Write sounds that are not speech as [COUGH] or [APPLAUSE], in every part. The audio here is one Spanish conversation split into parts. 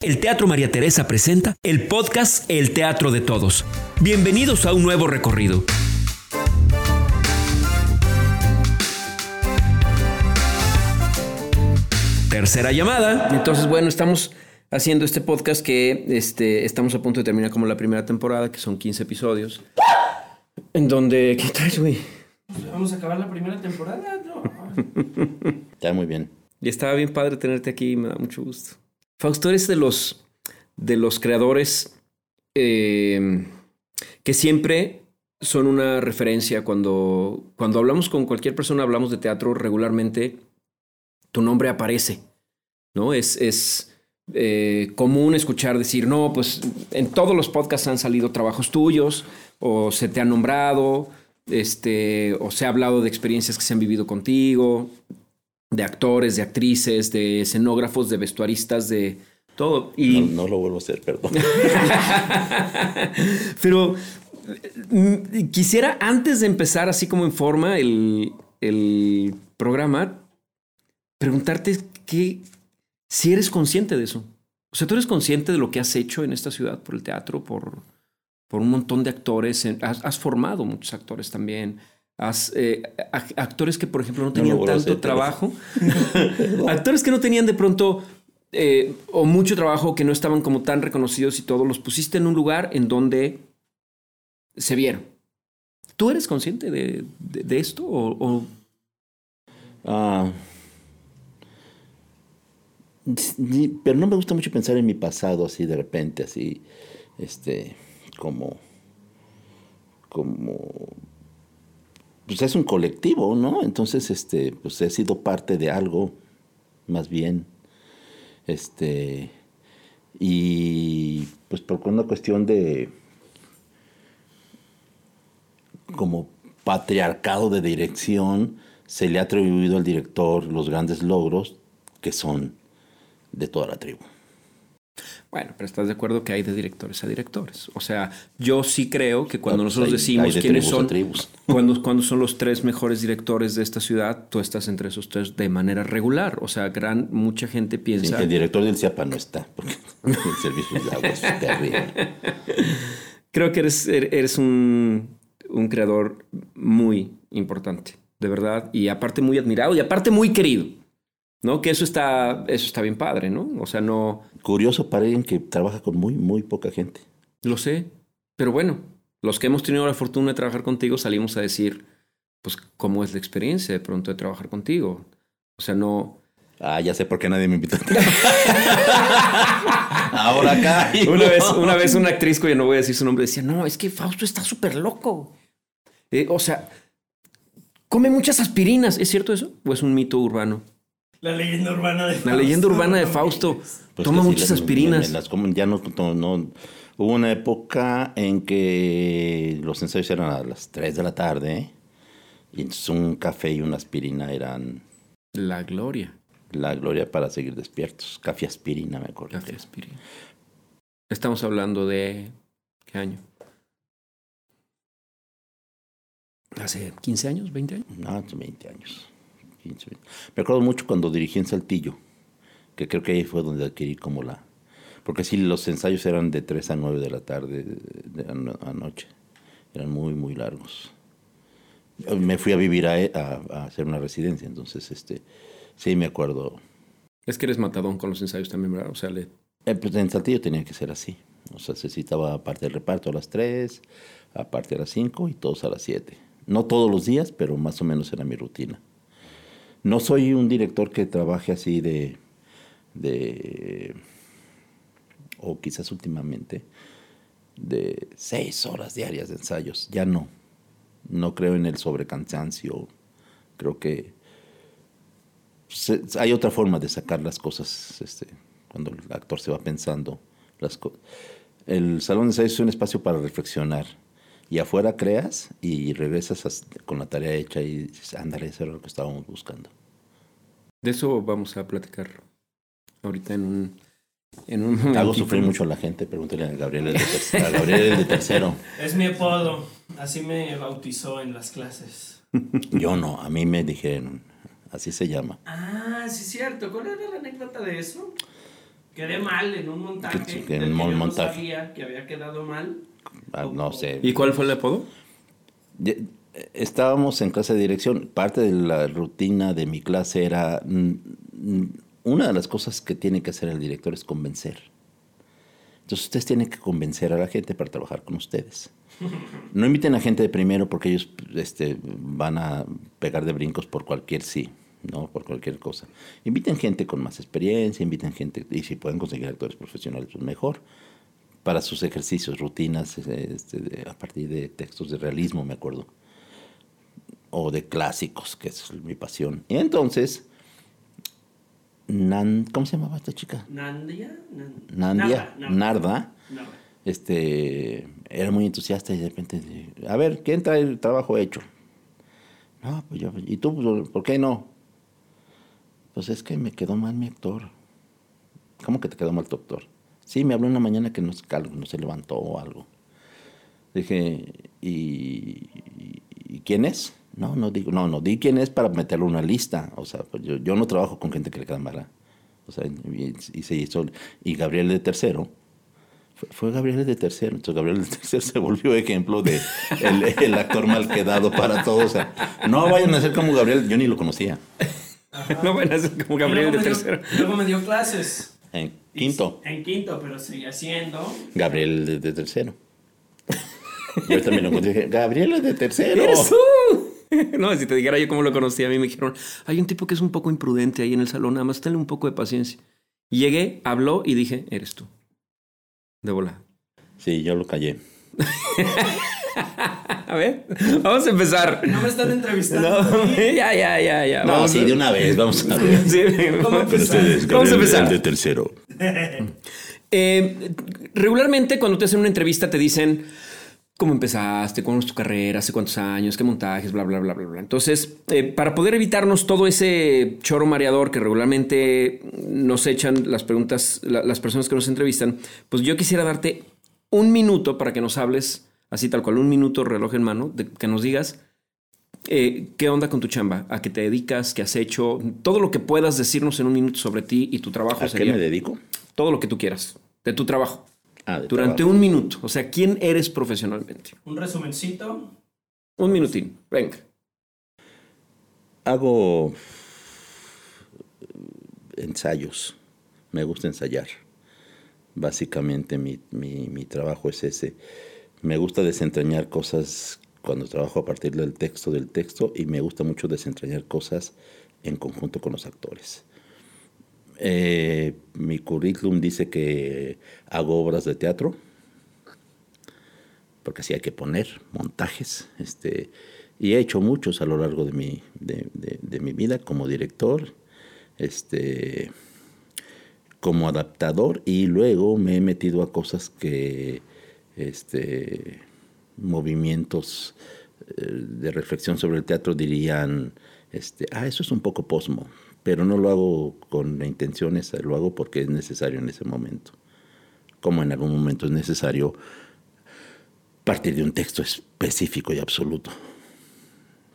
El Teatro María Teresa presenta el podcast El Teatro de Todos. Bienvenidos a un nuevo recorrido. Tercera llamada. Entonces, bueno, estamos haciendo este podcast que este, estamos a punto de terminar como la primera temporada, que son 15 episodios. En donde... ¿Qué traes, güey? Vamos a acabar la primera temporada, ¿no? [LAUGHS] Está muy bien. Y estaba bien padre tenerte aquí, me da mucho gusto. Fausto, eres de los, de los creadores eh, que siempre son una referencia cuando, cuando hablamos con cualquier persona, hablamos de teatro regularmente, tu nombre aparece, ¿no? Es, es eh, común escuchar decir, no, pues en todos los podcasts han salido trabajos tuyos, o se te ha nombrado, este, o se ha hablado de experiencias que se han vivido contigo, de actores, de actrices, de escenógrafos, de vestuaristas, de todo. Y... No, no lo vuelvo a hacer, perdón. [LAUGHS] Pero mm, quisiera, antes de empezar así como en forma el, el programa, preguntarte que si eres consciente de eso. O sea, tú eres consciente de lo que has hecho en esta ciudad por el teatro, por, por un montón de actores. Has, has formado muchos actores también. Eh, actores que, por ejemplo, no tenían tanto trabajo. [LAUGHS] actores que no tenían de pronto eh, o mucho trabajo, que no estaban como tan reconocidos y todo, los pusiste en un lugar en donde se vieron. ¿Tú eres consciente de, de- de esto? O, o- Ah, pero no me gusta mucho pensar en mi pasado así de repente, así, este, como, como, pues es un colectivo, ¿no? Entonces, este, pues he sido parte de algo, más bien, este, y pues por una cuestión de, como patriarcado de dirección, se le ha atribuido al director los grandes logros que son de toda la tribu. Bueno, pero estás de acuerdo que hay de directores a directores. O sea, yo sí creo que cuando Ah, pues nosotros hay- decimos hay de quiénes son. Cuando, cuando son los tres mejores directores de esta ciudad, tú estás entre esos tres de manera regular. O sea, gran, mucha gente Sí, piensa... el director del CIAPA no está, porque el servicio de agua es terrible. Creo que eres, er- eres un, un creador muy importante, de verdad, y aparte muy admirado y aparte muy querido, ¿no? Que eso está, eso está bien padre, ¿no? O sea, no Curioso para alguien que trabaja con muy, muy poca gente. lo sé, pero bueno, los que hemos tenido la fortuna de trabajar contigo salimos a decir, pues, cómo es la experiencia de pronto de trabajar contigo. O sea, no... Ah, ya sé por qué nadie me invitó. [LAUGHS] Ahora acá. Una vez, una vez una actriz, cuya no voy a decir su nombre, decía, no, es que Fausto está súper loco. Eh, o sea, come muchas aspirinas. ¿Es cierto eso? ¿O es un mito urbano? La leyenda urbana de Fausto. La leyenda urbana de Fausto. Pues Toma sí, muchas las- aspirinas. las ya no, no, no- Hubo una época en que los ensayos eran a las 3 de la tarde y entonces un café y una aspirina eran La gloria. la gloria para seguir despiertos. Café aspirina, me acuerdo. Café aspirina. Estamos hablando de... ¿Qué año? ¿Hace 15 años? ¿20 años? No, hace 20 años. 15, 20. Me acuerdo mucho cuando dirigí en Saltillo, que creo que ahí fue donde adquirí como la... Porque sí, los ensayos eran de 3 a 9 de la tarde, de la no- anoche. Eran muy, muy largos. Me fui a vivir a, a- a hacer una residencia, entonces, este, sí me acuerdo. Es que eres matadón con los ensayos también, ¿verdad? O sea, le... Eh, pues en Saltillo tenía que ser así. O sea, se citaba aparte del reparto a las 3, aparte a las 5 y todos a las 7. No todos los días, pero más o menos era mi rutina. No soy un director que trabaje así de, o quizás últimamente, de seis horas diarias de ensayos. Ya no. No creo en el sobrecansancio. Creo que hay otra forma de sacar las cosas este, cuando el actor se va pensando. Las el salón de ensayos es un espacio para reflexionar. Y afuera creas y regresas as- con la tarea hecha y dices, ándale, eso era lo que estábamos buscando. De eso vamos a platicar ahorita en un... En un Hago sufrir mucho a la gente, pregúntale a Gabriel el de, ter- a Gabriel el de tercero. [LAUGHS] Es mi apodo. Así me bautizó en las clases. Yo no, a mí me dijeron, así se llama. Ah, sí es cierto. ¿Cuál era la anécdota de eso? Quedé mal en un montaje. Que- que en que un yo montaje. No sabía que había quedado mal. Ah, no sé. ¿Y cuál fue el apodo? Ye- Estábamos en clase de dirección. Parte de la rutina de mi clase era. mm, mm, Una de las cosas que tiene que hacer el director es convencer. Entonces ustedes tienen que convencer a la gente para trabajar con ustedes. No inviten a gente de primero porque ellos este, van a pegar de brincos por cualquier sí, ¿no? Por cualquier cosa. Inviten gente con más experiencia, inviten gente, y si pueden conseguir actores profesionales, pues mejor. Para sus ejercicios, rutinas, este, a partir de textos de realismo, me acuerdo. O de clásicos, que es mi pasión. Y entonces, Nan, ¿cómo se llamaba esta chica? Nandia. Nan- Nandia, Narda, Narda. Narda este, era muy entusiasta y de repente, a ver, ¿quién trae el trabajo hecho? No, pues yo, ¿y tú por qué no? Pues es que me quedó mal mi actor. ¿Cómo que te quedó mal tu actor? Sí, me habló una mañana que no, no se levantó o algo. Dije, ¿y, y- y quién es? No, no digo, no, no, di quién es para meterlo en una lista. O sea, pues yo, yo no trabajo con gente que le queda mala. O sea, y, y se hizo, y Gabriel de tercero, fue, fue Gabriel de tercero. Entonces Gabriel de [LAUGHS] tercero se volvió ejemplo de el, el actor mal quedado para todos. O sea, no vayan a ser como Gabriel, yo ni lo conocía. No van a ser como Gabriel luego de me dio- tercero. Luego me dio clases. En Y- quinto, En quinto, pero seguía siendo. Gabriel de, de tercero. Yo también lo encontré Gabriel es de tercero. ¡Eres tú! [LAUGHS] No, si te dijera yo cómo lo conocí, a mí me dijeron, hay un tipo que es un poco imprudente ahí en el salón, nada más tenle un poco de paciencia. Llegué, habló y dije, eres tú. De bola. Sí, yo lo callé. [LAUGHS] A ver, vamos a empezar. No me están entrevistando. No, [LAUGHS] ya, ya, ya, ya. No, Vamos sí, a- de una vez, vamos a ver. Sí, ¿Cómo vamos- empezar? Vamos a empezar. de tercero. Eh, regularmente cuando te hacen una entrevista te dicen cómo empezaste, cómo es tu carrera, hace cuántos años, qué montajes, bla, bla, bla, bla, bla. Entonces, eh, para poder evitarnos todo ese choro mareador que regularmente nos echan las preguntas, la- las personas que nos entrevistan, pues yo quisiera darte un minuto para que nos hables, así tal cual, un minuto reloj en mano, de, que nos digas eh, qué onda con tu chamba, a qué te dedicas, qué has hecho, todo lo que puedas decirnos en un minuto sobre ti y tu trabajo ¿A qué me dedico? todo lo que tú quieras de tu trabajo Ah, de durante trabajo. un minuto. O sea, ¿quién eres profesionalmente? Un resumencito. Un minutín. Venga. Hago ensayos. Me gusta ensayar. Básicamente mi, mi- mi trabajo es ese. Me gusta desentrañar cosas cuando trabajo a partir del texto del texto y me gusta mucho desentrañar cosas en conjunto con los actores. Eh, mi currículum dice que hago obras de teatro, porque así hay que poner montajes. Este, y he hecho muchos a lo largo de mi, de, de- mi vida como director, este, como adaptador, y luego me he metido a cosas que, este, movimientos eh, de reflexión sobre el teatro dirían, este, ah, eso es un poco posmo, pero no lo hago con la intención esa, lo hago porque es necesario en ese momento. Como en algún momento es necesario partir de un texto específico y absoluto.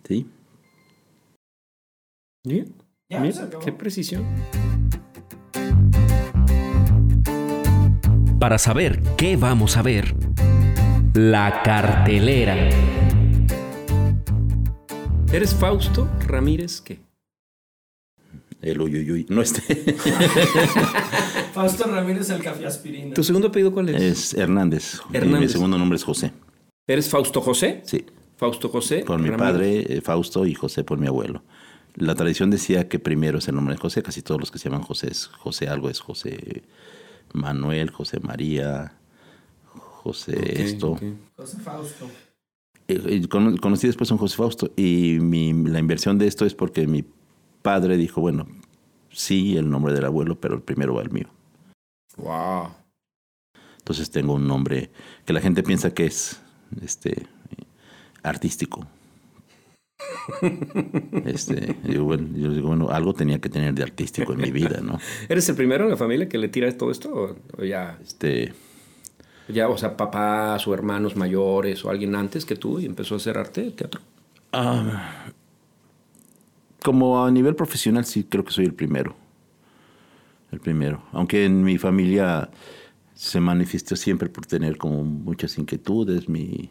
¿Sí? Bien. Mira, qué precisión. Para saber qué vamos a ver, la cartelera. ¿Eres Fausto Ramírez qué? El uyuyuy. No este. [LAUGHS] Fausto Ramírez, el café aspirina. ¿Tu segundo apellido cuál es? es Hernández. Y Hernández. mi segundo nombre es José. ¿Eres Fausto José? Sí. Fausto José. Por mi Ramírez. padre, eh, Fausto, y José por mi abuelo. La tradición decía que primero es el nombre de José. Casi todos los que se llaman José es José algo, es José Manuel, José María, José esto. José Fausto. Eh, eh, cono- conocí después a un José Fausto y mi- la inversión de esto es porque mi padre dijo, bueno, sí, el nombre del abuelo, pero el primero va el mío. Wow. Entonces tengo un nombre que la gente piensa que es este artístico. Este, bueno, yo digo, bueno, algo tenía que tener de artístico en mi vida, ¿no? [LAUGHS] ¿Eres el primero en la familia que le tira todo esto? ¿O, o ya, Este, ya, o sea, papás o hermanos mayores o alguien antes que tú y empezó a hacer arte, teatro? ah, como a nivel profesional sí creo que soy el primero. el primero. Aunque en mi familia se manifestó siempre por tener como muchas inquietudes. Mi,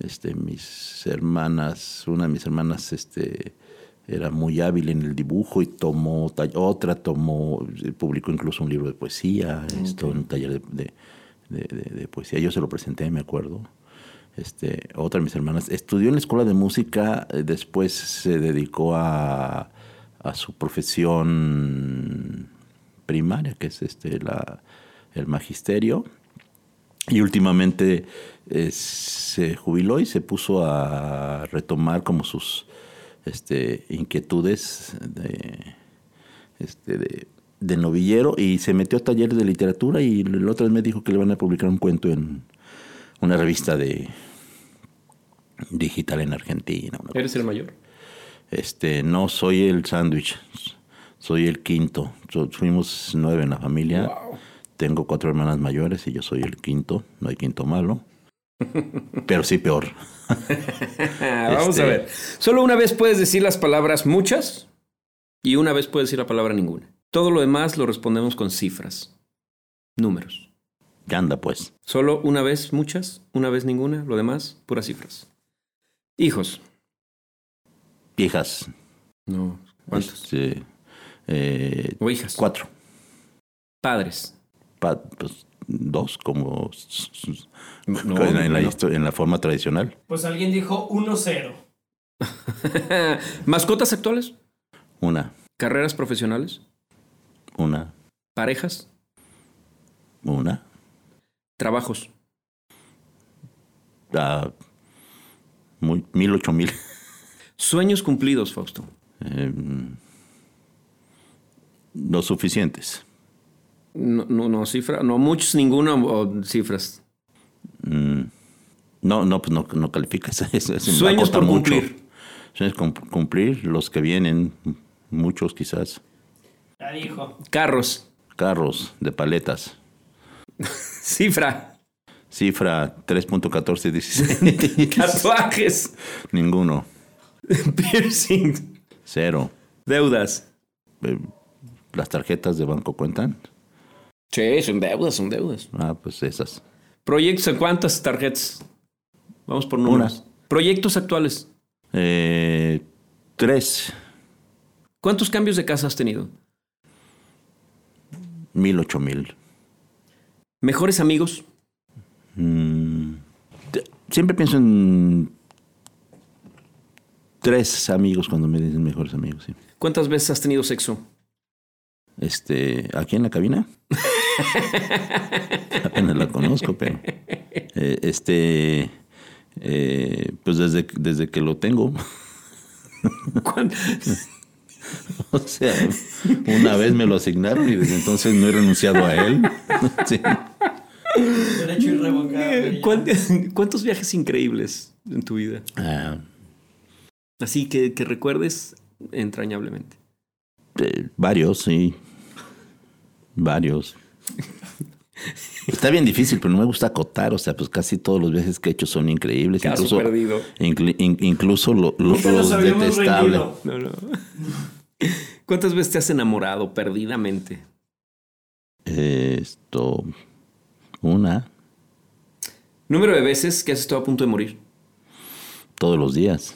este, mis hermanas, una de mis hermanas, este, era muy hábil en el dibujo y tomó, otra tomó, publicó incluso un libro de poesía, esto, en un taller de, de, poesía. Yo se lo presenté, me acuerdo. Este, otra de mis hermanas estudió en la escuela de música, eh, después se dedicó a, su profesión primaria, que es este, el magisterio. Y últimamente eh, se jubiló y se puso a retomar como sus este, inquietudes de, este, de, de, novillero y se metió a talleres de literatura y la otra vez me dijo que le van a publicar un cuento en una revista de digital en Argentina. ¿Eres el mayor? Este, no, soy el sándwich, soy el quinto. Fuimos nueve en la familia. Tengo cuatro hermanas mayores y yo soy el quinto. No hay quinto malo. [LAUGHS] Pero sí peor. [LAUGHS] Vamos a este, ver. Solo una vez puedes decir las palabras muchas y una vez puedes decir la palabra ninguna. Todo lo demás lo respondemos con cifras, números. Ya anda pues. Solo una vez muchas, una vez ninguna, lo demás puras cifras. Hijos. Hijas. No. ¿Cuántos? Este, eh, o hijas. Cuatro. Padres. pues, dos, como [LAUGHS] en, la en la forma tradicional. Pues alguien dijo 1-0. [LAUGHS] ¿Mascotas actuales? Una. ¿Carreras profesionales? Una. ¿Parejas? Una. ¿Trabajos? Ah, muy, mil, ocho mil. Sueños cumplidos, Fausto. Eh, no suficientes. No, no, no, cifra, no muchos, ninguno o cifras. Mm, no, no, pues no, no califica. [LAUGHS] Sueños por cumplir. Sueños cumplir, los que vienen, muchos quizás. Ya dijo. Carros. Carros de paletas. Cifra. Cifra 3.1416. Tatuajes. [LAUGHS] Ninguno. Piercing. Cero. Deudas. Eh, ¿Las tarjetas de banco cuentan? Sí, son deudas, son deudas. Ah, pues esas. ¿Proyectos en cuántas tarjetas? Vamos por números. ¿Proyectos actuales? Eh, tres. ¿Cuántos cambios de casa has tenido? Mil, ocho mil. ¿Mejores amigos? Mm, siempre pienso en tres amigos cuando me dicen mejores amigos. Sí. ¿Cuántas veces has tenido sexo? Este, aquí en la cabina. Apenas la conozco, pero eh, este, eh, pues desde, desde que lo tengo. [LAUGHS] o sea, una vez me lo asignaron y desde entonces no he renunciado a él. [LAUGHS] Derecho irrevocable. [LAUGHS] ¿Cuántos viajes increíbles en tu vida? Ah. Así que, que recuerdes entrañablemente. Eh, varios, sí. Varios. Está bien difícil, pero no me gusta acotar. O sea, pues casi todos los viajes que he hecho son increíbles. Caso incluso, perdido. incluso lo, los detestables. No, no. ¿Cuántas veces te has enamorado perdidamente? Esto. Una. Número de veces que has estado a punto de morir. Todos los días.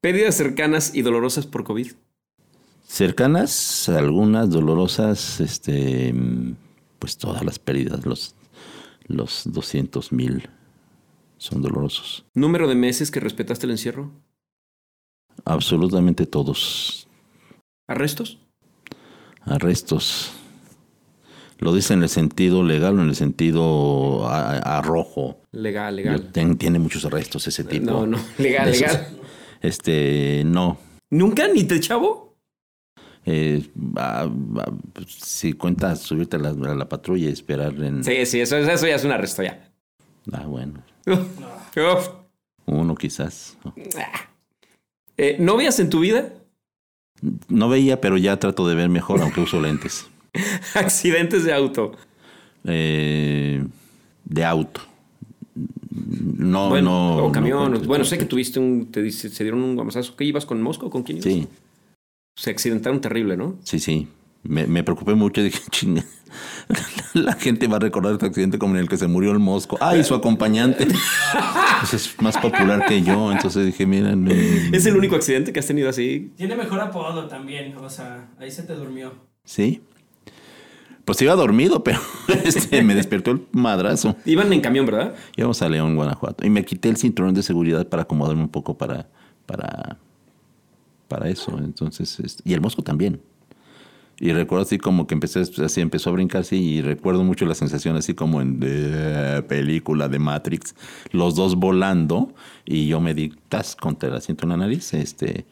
Pérdidas cercanas y dolorosas por COVID. Cercanas, algunas dolorosas, este, pues todas las pérdidas, los, los 200 mil son dolorosos. ¿Número de meses que respetaste el encierro? Absolutamente todos. ¿Arrestos? Arrestos. Lo dice en el sentido legal o en el sentido arrojo. Legal, legal. tiene muchos arrestos ese tipo. No, no, legal, legal. Este, no. ¿Nunca? ¿Ni te chavo? Eh, si cuentas subirte a la, patrulla y esperar en... Sí, sí, eso, eso ya es un arresto ya. Ah, bueno. [LAUGHS] Uno quizás. Eh, ¿Novias en tu vida? No veía, pero ya trato de ver mejor, aunque uso lentes. [LAUGHS] ¿Accidentes de auto? Eh, de auto. No, bueno, no. O camión. bueno, sé que tuviste un. Te se dieron un guamazazo. ¿Qué ibas con Mosco? ¿Con quién ibas? Sí. Se accidentaron terrible, ¿no? Sí, sí. me, me preocupé mucho y dije, [LAUGHS] chinga, [LAUGHS] la gente va a recordar este accidente como en el que se murió el mosco. Ah, y su acompañante. Pues es más popular que yo, entonces dije, miren. eh, ¿Es el único accidente que has tenido así? Tiene mejor apodo también, o sea, ahí se te durmió. Sí. Pues iba dormido, pero [LAUGHS] este, me despertó el madrazo. Iban en camión, ¿verdad? Íbamos a León, Guanajuato. Y me quité el cinturón de seguridad para acomodarme un poco para, para, para eso. Entonces, este, y el mosco también. Y recuerdo así como que empecé, así empezó a brincar, sí, y recuerdo mucho la sensación así como en de película de Matrix, los dos volando, y yo me di tas contra el asiento en la nariz, este,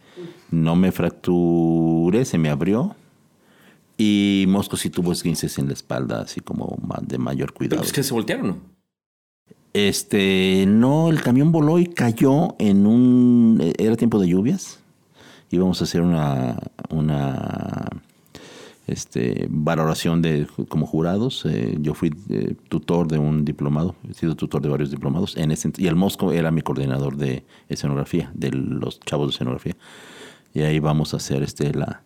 no me fracturé, se me abrió, y Mosco sí tuvo esguinces en la espalda, así como de mayor cuidado. Pues que se voltearon, ¿no? Este, no, el camión voló y cayó en un. eh, Era tiempo de lluvias. Íbamos a hacer una. una este, valoración de como jurados. Eh, yo fui eh, tutor de un diplomado, he sido tutor de varios diplomados. En ese, y el Mosco era mi coordinador de escenografía, de los chavos de escenografía. Y ahí vamos a hacer este, la,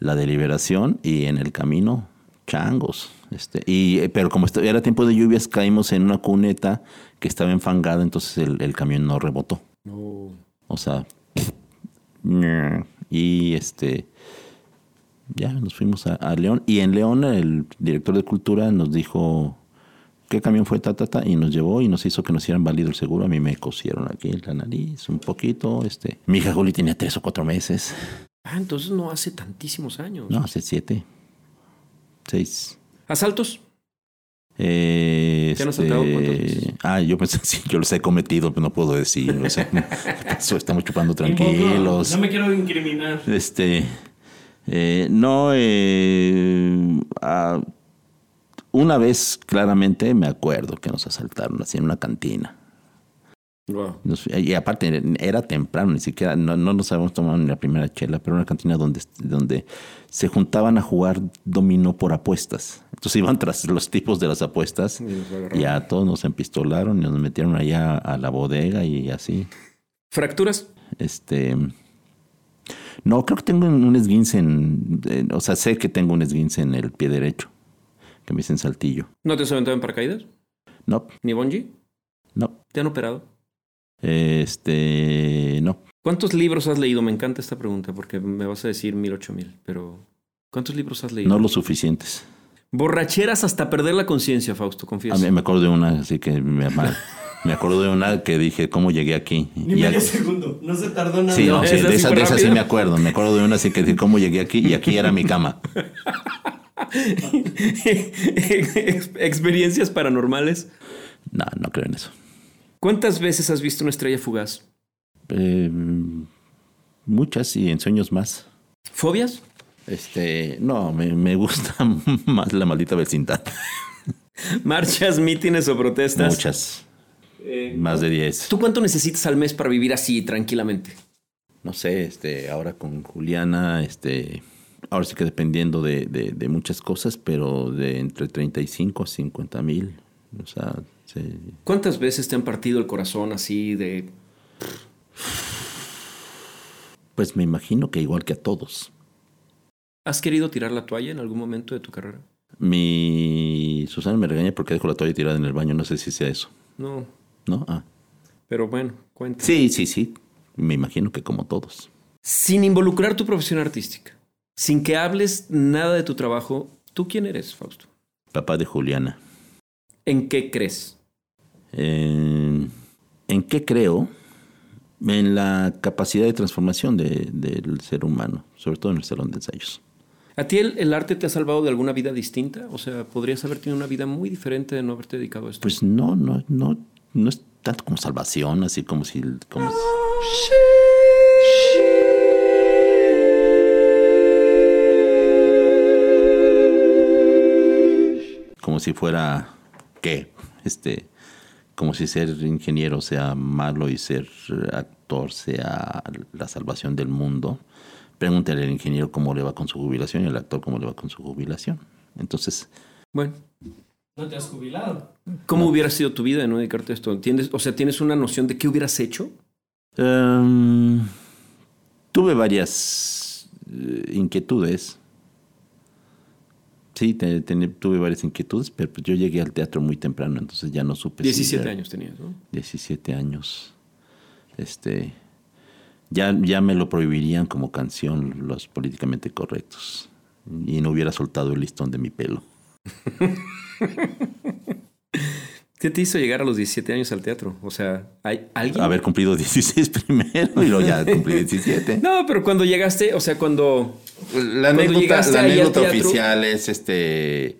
la deliberación y en el camino, changos. Este, y, eh, pero como era tiempo de lluvias, caímos en una cuneta que estaba enfangada, entonces el, el camión no rebotó. No. O sea, [SNIFFS] y este, ya nos fuimos a, a León. Y en León el director de cultura nos dijo qué camión fue, ta, ta, ta, y nos llevó y nos hizo que nos hicieran válido el seguro. A mí me cosieron aquí la nariz un poquito. Este, mi hija Juli tenía tres o cuatro meses. Ah, entonces no hace tantísimos años. No, hace siete, seis. ¿Asaltos? Eh, ¿Te han este, asaltado veces? Ah, yo pensé, [LAUGHS] sí, yo los he cometido, pero no puedo decir. [LAUGHS] Estamos chupando tranquilos. No me quiero incriminar. Este, eh, no, eh, ah, una vez claramente me acuerdo que nos asaltaron así en una cantina. Wow. Nos- y aparte era temprano, ni siquiera, no, no nos habíamos tomado ni la primera chela, pero una cantina donde, donde se juntaban a jugar dominó por apuestas. Entonces iban [LAUGHS] tras los tipos de las apuestas Y a todos nos empistolaron y nos metieron allá a la bodega y así. ¿Fracturas? Este. No, creo que tengo un esguince en. en- o sea, sé que tengo un esguince en el pie derecho. Que me dicen saltillo. ¿No te has aventado en paracaídas? No, ¿Ni bungee? no. ¿Te han operado? Este. No. ¿Cuántos libros has leído? Me encanta esta pregunta porque me vas a decir mil, ocho mil, pero ¿cuántos libros has leído? No lo suficientes. Borracheras hasta perder la conciencia, Fausto, A confieso. mí me acuerdo de una, así que me, me acuerdo de una que dije, ¿cómo llegué aquí? Ni Y medio segundo. No se tardó nada. Sí, no, sí, de esa, fue de esa sí me acuerdo. Me acuerdo de una así que dije, ¿cómo llegué aquí? Y aquí era mi cama. [LAUGHS] Ex- Experiencias paranormales. No, no creo en eso. ¿Cuántas veces has visto una estrella fugaz? Eh, muchas y en sueños más. ¿Fobias? Este, no, me, me gusta [LAUGHS] más la maldita vecindad. ¿Marchas, mítines o protestas? Muchas, Eh, más de 10. ¿Tú cuánto necesitas al mes para vivir así, tranquilamente? No sé, este, ahora con Juliana, este, ahora sí que dependiendo de, de, de muchas cosas, pero de entre 35 a 50 mil. O sea, sí. ¿Cuántas veces te han partido el corazón así de... pues me imagino que igual que a todos. ¿Has querido tirar la toalla en algún momento de tu carrera? Mi Susana me regaña porque dejo la toalla tirada en el baño, no sé si sea eso, No, ¿no? Ah. pero bueno, cuenta. Sí, sí, sí, me imagino que como todos. Sin involucrar tu profesión artística, sin que hables nada de tu trabajo, ¿tú quién eres, Fausto? Papá de Juliana. ¿En qué crees? ¿En, ¿en qué creo? En la capacidad de transformación de- del ser humano, sobre todo en el salón de ensayos. ¿A ti el, el arte te ha salvado de alguna vida distinta? O sea, podrías haber tenido una vida muy diferente de no haberte dedicado a esto. Pues no, no, no, no es tanto como salvación, así como si, como si- como si fuera qué, este, como si ser ingeniero sea malo y ser actor sea la salvación del mundo. Pregúntale al ingeniero cómo le va con su jubilación y al actor cómo le va con su jubilación. Entonces, Bueno, No te has jubilado. ¿cómo hubiera sido tu vida de no dedicarte a esto? ¿Entiendes? O sea, ¿tienes una noción de qué hubieras hecho? Em, tuve varias eh, inquietudes. Sí, te- te- tuve varias inquietudes, pero pues yo llegué al teatro muy temprano, entonces ya no supe. si 17 ya- años tenías, ¿no? 17 años. Este. Ya, ya me lo prohibirían como canción los políticamente correctos. Y no hubiera soltado el listón de mi pelo. [LAUGHS] ¿Qué te hizo llegar a los 17 años al teatro? O sea, ¿hay alguien? Haber cumplido 16 [LAUGHS] primero y luego ya cumplí 17. No, pero cuando llegaste, o sea, cuando... La Cuando anécdota, llegaste la anécdota teatro- oficial es este.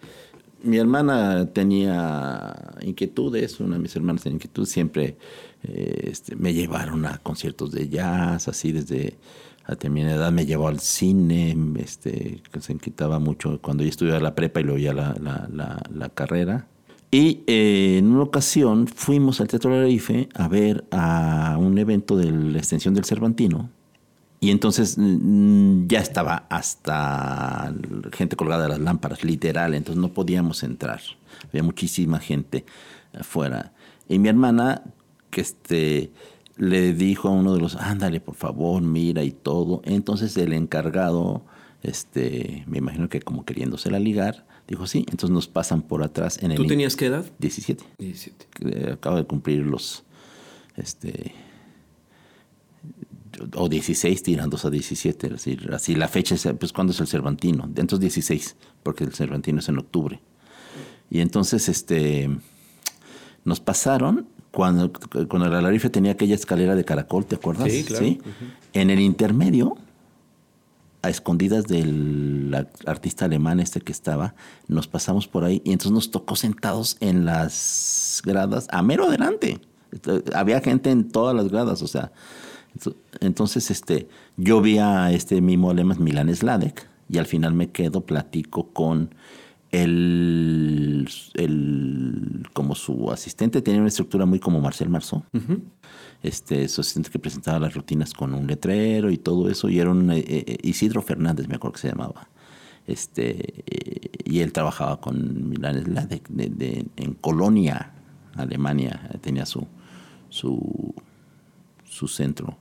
Mi hermana tenía inquietudes, una de mis hermanas tenía inquietudes, siempre eh, este, me llevaron a conciertos de jazz, así desde a temprana edad me llevó al cine, este, que se inquietaba mucho cuando yo estudiaba la prepa y luego ya la, la- la- la carrera. Y eh, en una ocasión fuimos al Teatro Larife a ver a un evento de la extensión del Cervantino. Y entonces ya estaba hasta gente colgada de las lámparas, literal, entonces no podíamos entrar. Había muchísima gente afuera. Y mi hermana, que este, le dijo a uno de los, ándale, por favor, mira y todo. Entonces el encargado, este, me imagino que como queriéndosela ligar, dijo, sí, entonces nos pasan por atrás en el... ¿Tú tenías qué edad? 17 17. que acabo de cumplir los este o 16 tirándose a 17, es decir, así la fecha es pues cuando es el Cervantino, entonces 16, porque el Cervantino es en octubre. Y entonces este nos pasaron cuando cuando la Larife tenía aquella escalera de caracol, ¿te acuerdas? Sí, claro. En el intermedio a escondidas del artista alemán este que estaba, nos pasamos por ahí y entonces nos tocó sentados en las gradas, a mero adelante. Había gente en todas las gradas, o sea. ento- Entonces, este, yo vi a este mismo alemán, Milan Sladek, y al final me quedo, platico con el, el como su asistente, tenía una estructura muy como Marcel Marceau este, su asistente que presentaba las rutinas con un letrero y todo eso, y era un eh, eh, Isidro Fernández, me acuerdo que se llamaba. Este, eh, y él trabajaba con Milán Sladek de, de- en Colonia, Alemania, tenía su, su, su centro.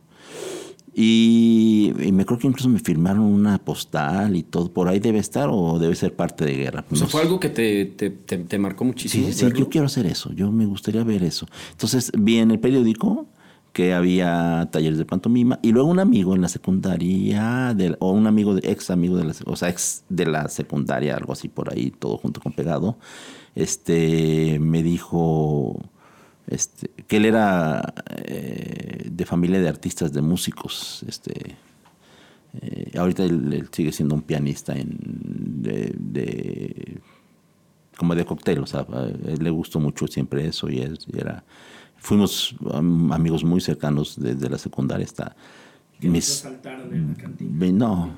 Y, y me creo que incluso me firmaron una postal y todo. Por ahí debe estar o debe ser parte de guerra. O sea, fue algo que te, te, te- te marcó muchísimo. Sí, sí, yo quiero hacer eso, yo me gustaría ver eso. Entonces vi en el periódico que había talleres de pantomima y luego un amigo en la secundaria o un amigo de, ex amigo de la o sea ex de la secundaria algo así por ahí todo junto con pegado este me dijo este que él era eh, de familia de artistas de músicos este eh, ahorita él, sigue siendo un pianista en, de, de- como de cóctel, o sea, él le gustó mucho siempre eso y, es- y era, fuimos um, amigos muy cercanos desde la secundaria hasta Que mis, asaltaron en la cantina. Ve- No,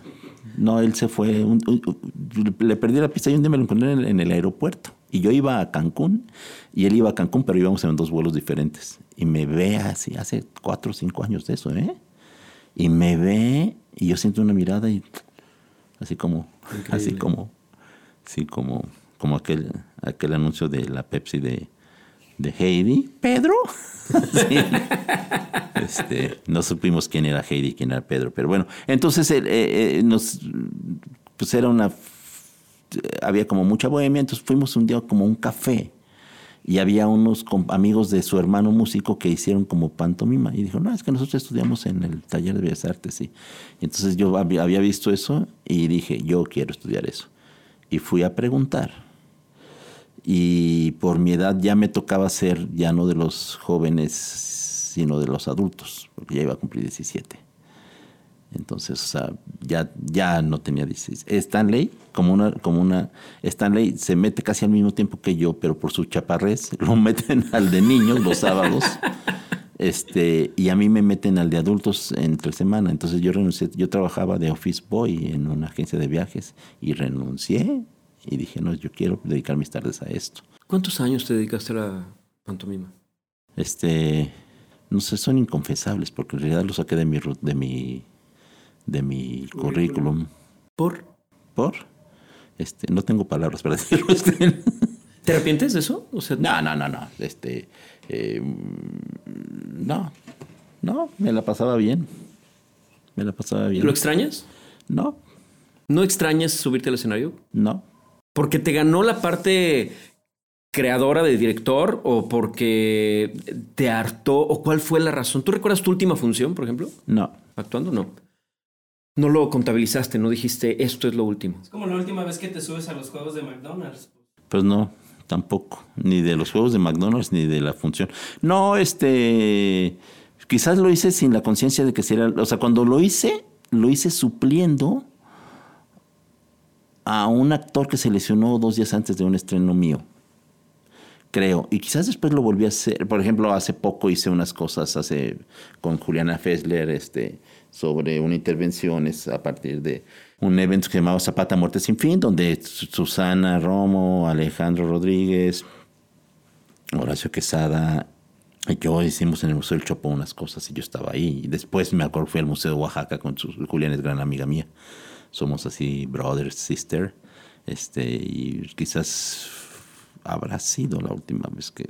no, él se fue. un- un- un- le perdí la pista y un día me lo encontré en el, en el aeropuerto. Y yo iba a Cancún y él iba a Cancún, pero íbamos en dos vuelos diferentes. Y me ve así, hace cuatro o cinco años de eso, ¿eh? Y me ve y yo siento una mirada y así como, así como, así como, como aquel, aquel anuncio de la Pepsi de, de Heidi. ¿Pedro? [LAUGHS] Sí. Este, no supimos quién era Heidi y quién era Pedro, pero bueno, entonces eh, eh, nos, pues era una, había como mucha bohemia, entonces fuimos un día como a un café y había unos amigos de su hermano músico que hicieron como pantomima y dijo, no, es que nosotros estudiamos en el taller de Bellas Artes, sí. Y entonces yo había visto eso y dije, yo quiero estudiar eso. Y fui a preguntar y por mi edad ya me tocaba ser ya no de los jóvenes, sino de los adultos, porque ya iba a cumplir 17. Entonces, o sea, ya, ya no tenía 16. Stanley, como una, como una, Stanley se mete casi al mismo tiempo que yo, pero por su chaparrez [LAUGHS] lo meten al de niños los sábados. Este, y a mí me meten al de adultos entre semana. Entonces yo renuncié, yo trabajaba de office boy en una agencia de viajes y renuncié y dije, no, yo quiero dedicar mis tardes a esto. ¿Cuántos años te dedicaste a la pantomima? Este, no sé, son inconfesables porque en realidad lo saqué de mi, de mi, de mi currículum. ¿Por? ¿Por? Este, no tengo palabras para [LAUGHS] decirlo. este. ¿Te arrepientes de eso? O sea, No, no, no, no. Este, eh, no, no, me la pasaba bien. Me la pasaba bien. ¿Lo extrañas? No, ¿No extrañas subirte al escenario? no. ¿Porque te ganó la parte creadora de director o porque te hartó o cuál fue la razón? ¿Tú recuerdas tu última función, por ejemplo? No. ¿Actuando? No. No lo contabilizaste, no dijiste esto es lo último. Es como la última vez que te subes a los juegos de McDonald's. Pues no, tampoco. Ni de los juegos de McDonald's ni de la función. No, este. Quizás lo hice sin la conciencia de que sería. O sea, cuando lo hice, lo hice supliendo a un actor que se lesionó dos días antes de un estreno mío. Creo. Y quizás después lo volví a hacer. Por ejemplo, hace poco hice unas cosas hace, con Juliana Fessler este, sobre una intervención a partir de un evento que llamaba Zapata Muerte Sin Fin, donde Susana Romo, Alejandro Rodríguez, Horacio Quesada y yo hicimos en el Museo del Chopo unas cosas y yo estaba ahí. Y después me acuerdo fui al Museo de Oaxaca con su, Julián es gran amiga mía. Somos así brother, sister. Este, y quizás habrá sido la última vez que...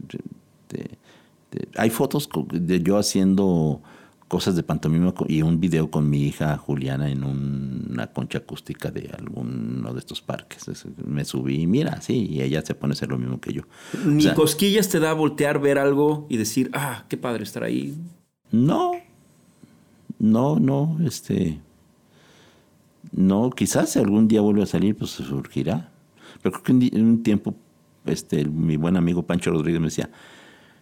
hay fotos de yo haciendo cosas de pantomima y un video con mi hija Juliana en una concha acústica de alguno de estos parques. Me subí y mira, sí, y ella se pone a hacer lo mismo que yo. ¿Ni cosquillas te da voltear, ver algo y decir, ah, qué padre estar ahí? No, no, no, este... No, quizás si algún día vuelve a salir, pues surgirá. Pero creo que un tiempo, este, mi buen amigo Pancho Rodríguez me decía,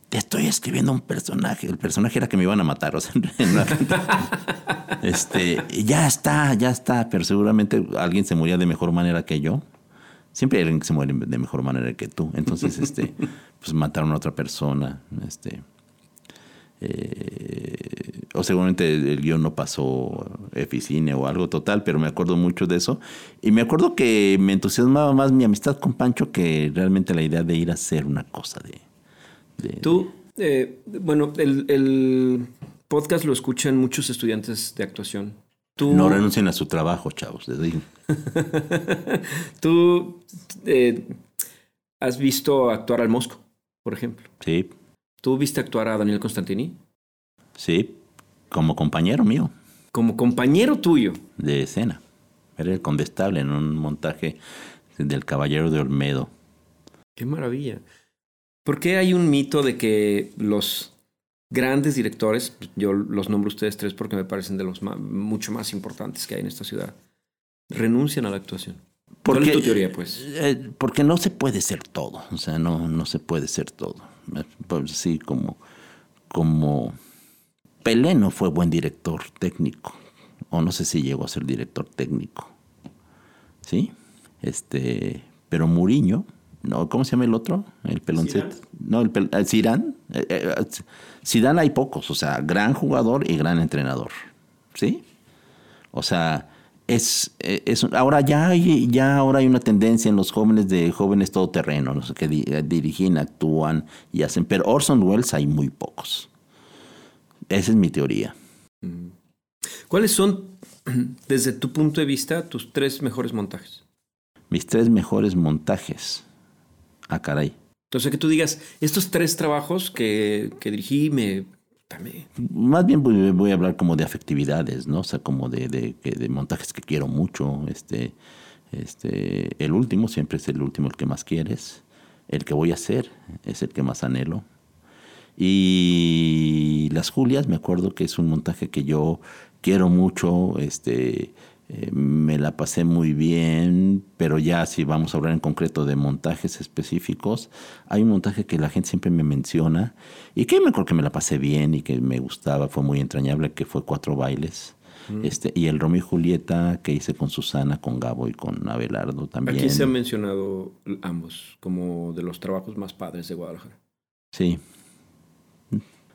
te estoy escribiendo un personaje. El personaje era que me iban a matar. O sea, [LAUGHS] este, ya está, ya está. Pero seguramente alguien se moría de mejor manera que yo. Siempre hay alguien que se muere de mejor manera que tú. Entonces, este, pues mataron a otra persona. Este, eh, o seguramente el guion no pasó eficine o algo total, pero me acuerdo mucho de eso. Y me acuerdo que me entusiasmaba más mi amistad con Pancho que realmente la idea de ir a hacer una cosa de Tú, eh, bueno, el, podcast lo escuchan muchos estudiantes de actuación. Tú, no renuncien a su trabajo, chavos, les digo. [LAUGHS] Tú eh, has visto actuar al Mosco, por ejemplo. Sí. ¿Tú viste actuar a Daniel Constantini? Sí, como compañero mío. Como compañero tuyo. De escena. Era el condestable en un montaje del Caballero de Olmedo. Qué maravilla. ¿Por qué hay un mito de que los grandes directores, yo los nombro ustedes tres porque me parecen de los mucho más importantes que hay en esta ciudad, renuncian a la actuación? ¿Cuál es tu teoría, pues? Eh, porque no se puede ser todo, o sea, no, no se puede ser todo. Pues, sí, como, como Pelé no fue buen director técnico, o no sé si llegó a ser director técnico, ¿sí? Este, pero Muriño no, ¿cómo se llama el otro? El peloncete. No, el pel Zidane. Eh, eh, Zidane hay pocos, o sea, gran jugador y gran entrenador. ¿Sí? O sea, es, eh, es ahora ya hay, ya ahora hay una tendencia en los jóvenes de jóvenes todoterrenos que dirigen, actúan y hacen, pero Orson Welles hay muy pocos. Esa es mi teoría. Mm. ¿Cuáles son, [CLEARS THROAT] desde tu punto de vista, tus tres mejores montajes? Mis tres mejores montajes. Ah, caray. Entonces, que tú digas, estos tres trabajos que, que dirigí me, Más bien voy, a hablar como de afectividades, ¿no? O sea, como de, de, de, montajes que quiero mucho. Este, este, el último siempre es el último el que más quieres. El que voy a hacer es el que más anhelo. Y Las Julias, me acuerdo que es un montaje que yo quiero mucho. Este, eh, me la pasé muy bien, pero ya si vamos a hablar en concreto de montajes específicos, hay un montaje que la gente siempre me menciona y que me acuerdo que me la pasé bien y que me gustaba, fue muy entrañable, que fue Cuatro Bailes. Mm. Este, y el Romeo y Julieta que hice con Susana, con Gabo y con Abelardo también. Aquí se han mencionado ambos como de los trabajos más padres de Guadalajara. Sí.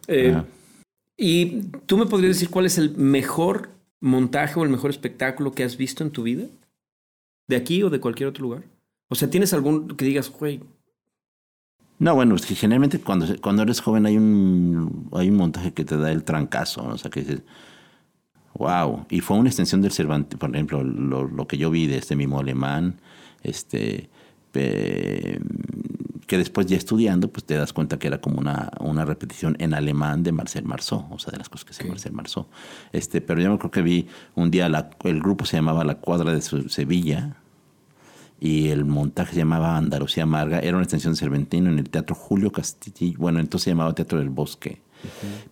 Eh, ah. ¿Y tú me podrías decir cuál es el mejor montaje o el mejor espectáculo que has visto en tu vida? ¿De aquí o de cualquier otro lugar? O sea, ¿tienes algún que digas, güey? No, bueno, es que generalmente cuando, cuando eres joven hay un, hay un montaje que te da el trancazo, o sea, que dices, wow. Y fue una extensión del Cervantes, por ejemplo, lo, lo que yo vi de este mismo alemán, este, que después ya estudiando, pues te das cuenta que era como una, una repetición en alemán de Marcel Marceau, o sea, de las cosas que se Marcel Marceau. Este, pero yo me creo que vi un día, la, el grupo se llamaba La Cuadra de Sevilla, y el montaje se llamaba Andalucía Amarga, era una extensión de Cervantino en el Teatro Julio Castillo, bueno, entonces se llamaba Teatro del Bosque.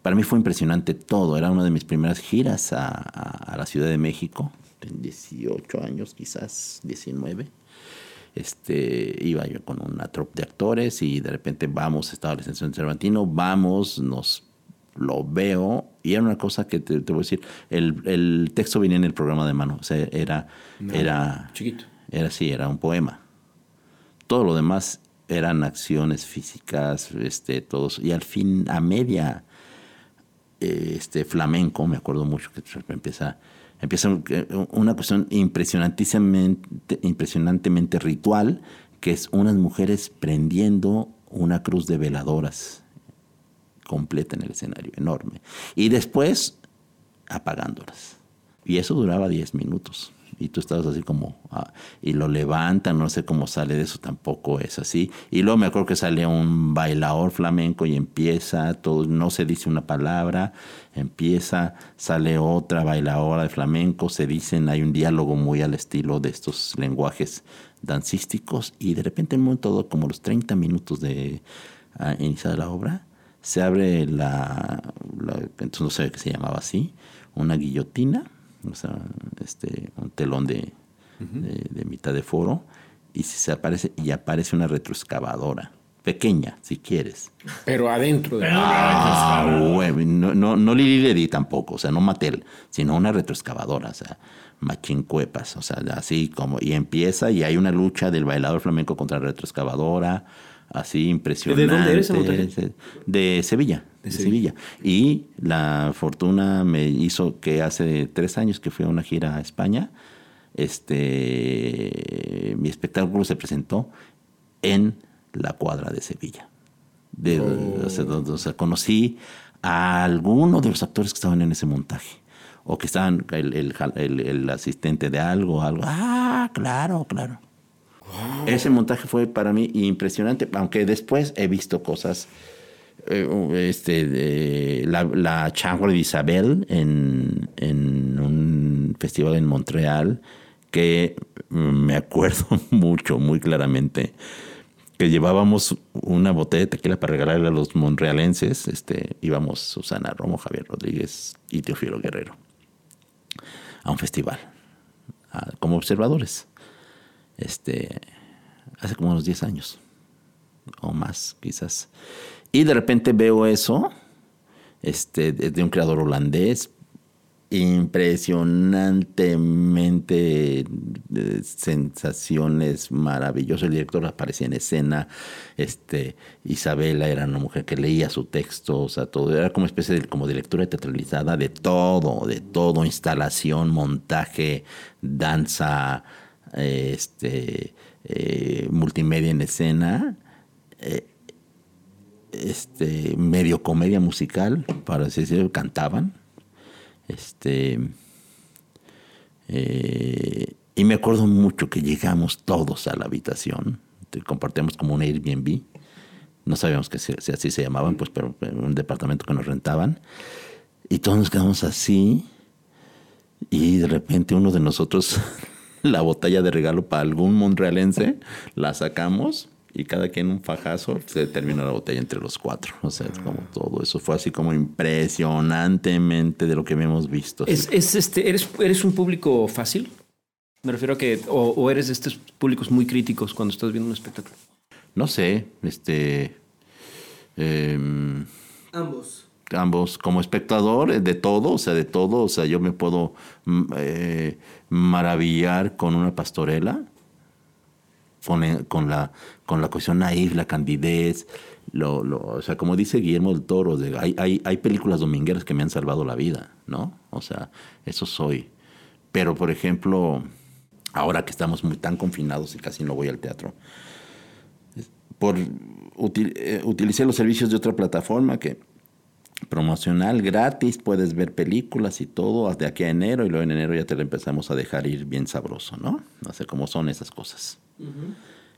Para mí fue impresionante todo, era una de mis primeras giras a, a- a la Ciudad de México, en 18 años quizás, 19. Este, iba yo con una troupe de actores y de repente vamos, estaba la extensión de Cervantino, vamos, nos lo veo y era una cosa que te, te voy a decir, el, el texto venía en el programa de mano, o sea, era, era, Chiquito. era así, era un poema. Todo lo demás eran acciones físicas, este, todos, y al fin, a media, eh, este, flamenco, me acuerdo mucho que empieza, empieza eh, una cuestión impresionantísimamente, impresionantemente ritual, que es unas mujeres prendiendo una cruz de veladoras completa en el escenario, enorme. Y después apagándolas. Y eso duraba 10 minutos. Y tú estabas así como, ah, y lo levantan, no sé cómo sale de eso, tampoco es así. Y luego me acuerdo que sale un bailador flamenco y empieza, todo, no se dice una palabra, empieza, sale otra bailadora de flamenco, se dicen, hay un diálogo muy al estilo de estos lenguajes dancísticos, y de repente en un momento dado, como los 30 minutos de ah, iniciar la obra, se abre la, la- entonces no sé qué se llamaba así, una guillotina, o sea, este, un telón de, de, de mitad de foro, y se aparece, y aparece una retroexcavadora, pequeña, si quieres. Pero adentro de... Ah, no, no, no Lili Ledi tampoco, o sea, no Mattel, sino una retroexcavadora, o sea, machincuepas, o sea, así como, y empieza y hay una lucha del bailador flamenco contra la retroexcavadora, así impresionante. ¿De dónde eres? De Sevilla, de, Sevilla. Y la fortuna me hizo que hace tres años que fui a una gira a España, este, mi espectáculo se presentó en la cuadra de Sevilla. De, o sea, donde- o sea, conocí a alguno de los actores que estaban en ese montaje. O que estaban, el, el- el- el asistente de algo, algo. Ah, claro, claro. Ese montaje fue para mí impresionante, aunque después he visto cosas. Eh, este, la, la Chambre de Isabel en, en un festival en Montreal, que me acuerdo [LAUGHS] mucho, muy claramente, que llevábamos una botella de tequila para regalarle a los monrealenses. Este, íbamos Susana Romo, Javier Rodríguez y Teofilo Guerrero a un festival como observadores. Este, hace como unos 10 años o más, quizás. Y de repente veo eso este, de, un creador holandés impresionantemente sensaciones maravillosas. El director aparecía en escena. Este, Isabela era una mujer que leía su texto, o todo. Era como especie de, como de lectura teatralizada de todo, de todo, instalación, montaje, danza, eh, este, eh, multimedia en escena. Este, medio comedia musical, para así decirlo, cantaban. Este, eh, y me acuerdo mucho que llegamos todos a la habitación, compartíamos como un Airbnb, no sabíamos que si así se llamaban, pues, pero un departamento que nos rentaban, y todos nos quedamos así, y de repente uno de nosotros, [LAUGHS] la botella de regalo para algún monrealense, la sacamos y cada quien un fajazo, se terminó la botella entre los cuatro. O sea, es como todo eso fue así como impresionantemente de lo que habíamos visto. ¿Es, es este, eres, ¿Eres un público fácil? Me refiero a que, o, o eres de estos públicos muy críticos cuando estás viendo un espectáculo. No sé, este... em, Ambos. ambos como espectador eh, de todo, o sea, de todo, o sea, yo me puedo mm, eh, maravillar con una pastorela, con, eh, con la con la cuestión naif, la candidez, lo, lo- o sea, como dice Guillermo del Toro, de- hay, hay, hay películas domingueras que me han salvado la vida, ¿no? O sea, eso soy. Pero, por ejemplo, ahora que estamos muy tan confinados y casi no voy al teatro, por util- eh, utilicé los servicios de otra plataforma que promocional gratis, puedes ver películas y todo hasta aquí a enero y luego en enero ya te lo empezamos a dejar ir bien sabroso, ¿no? No sé cómo son esas cosas.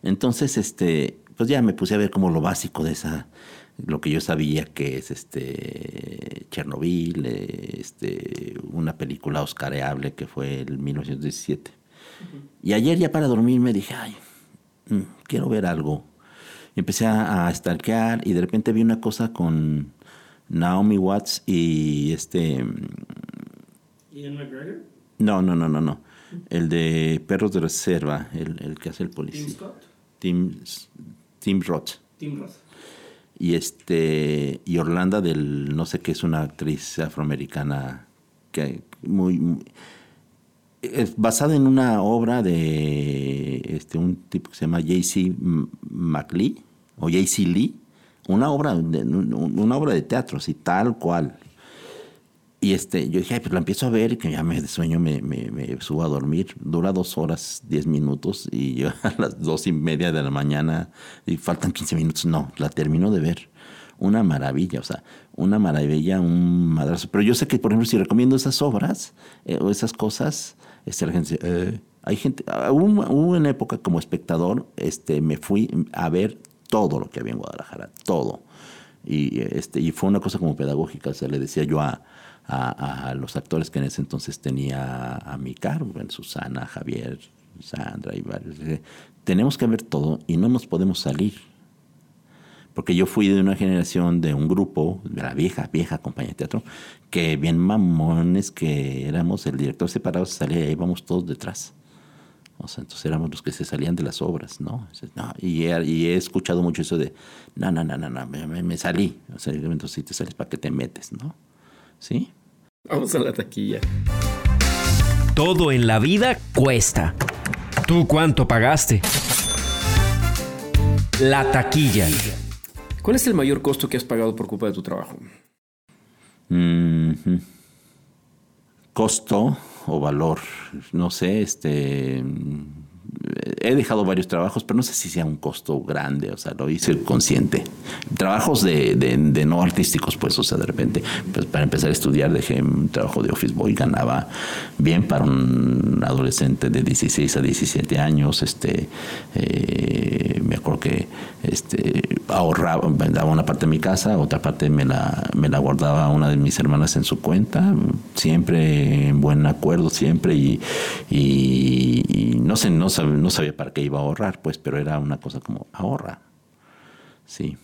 Entonces, este, pues ya me puse a ver como lo básico de esa, lo que yo sabía que es este Chernobyl, eh, este, una película oscareable que fue el 1917, Y ayer ya para dormir me dije, ay, mm, quiero ver algo. Y empecé a, a stalkear y de repente vi una cosa con Naomi Watts y este... mm, Ian McGregor, No, no, no, no, no. El de Perros de Reserva, el, el que hace el policía. Scott, Tim, Tim Roth. Tim Roth. Y este y Orlando del no sé qué es una actriz afroamericana que muy, muy- es basada en una obra de este un tipo que se llama J.C. McLean o J.C. Lee, una obra de, una obra de teatro, así tal cual. Y este, yo dije, "Ay, pues la empiezo a ver que ya me de sueño me, me, me subo a dormir. Dura dos horas, diez minutos y yo [LAUGHS] a las dos y media de la mañana y faltan 15 minutos. No, la termino de ver. Una maravilla, o sea, una maravilla, un madrazo. Pero yo sé que, por ejemplo, si recomiendo esas obras eh, o esas cosas, este, la gente dice, "Eh". hay gente, ah, hubo, hubo una época como espectador, este, me fui a ver todo lo que había en Guadalajara, todo. Y, este, y fue una cosa como pedagógica, o sea, le decía yo a, a, los actores que en ese entonces tenía a mi cargo, Susana, Javier, Sandra y varios, tenemos que ver todo y no nos podemos salir. Porque yo fui de una generación, de un grupo, de la vieja, vieja compañía de teatro, que bien mamones que éramos, el director separado se salía y ahí íbamos todos detrás. O sea, entonces éramos los que se salían de las obras, ¿no? No, y, he, escuchado mucho eso de, no, no, no, no, no me salí. O sea, entonces si te sales, ¿para qué te metes, no? ¿Sí? Vamos a la taquilla. Todo en la vida cuesta. ¿Tú cuánto pagaste? La taquilla. ¿Cuál es el mayor costo que has pagado por culpa de tu trabajo? Ujú. Costo o valor, no sé, este... He dejado varios trabajos, pero no sé si sea un costo grande, o sea, lo hice consciente. Trabajos de, de- de no artísticos, pues, o sea, de repente, pues para empezar a estudiar dejé un trabajo de office boy, ganaba bien para un adolescente de 16 a 17 años, este, eh, me acuerdo que este, ahorraba, daba una parte de mi casa, otra parte me la, me la guardaba una de mis hermanas en su cuenta, siempre en buen acuerdo, siempre, y- y no sé, no sabía, no sabía para qué iba a ahorrar, pues, pero era una cosa como ahorra. Sí.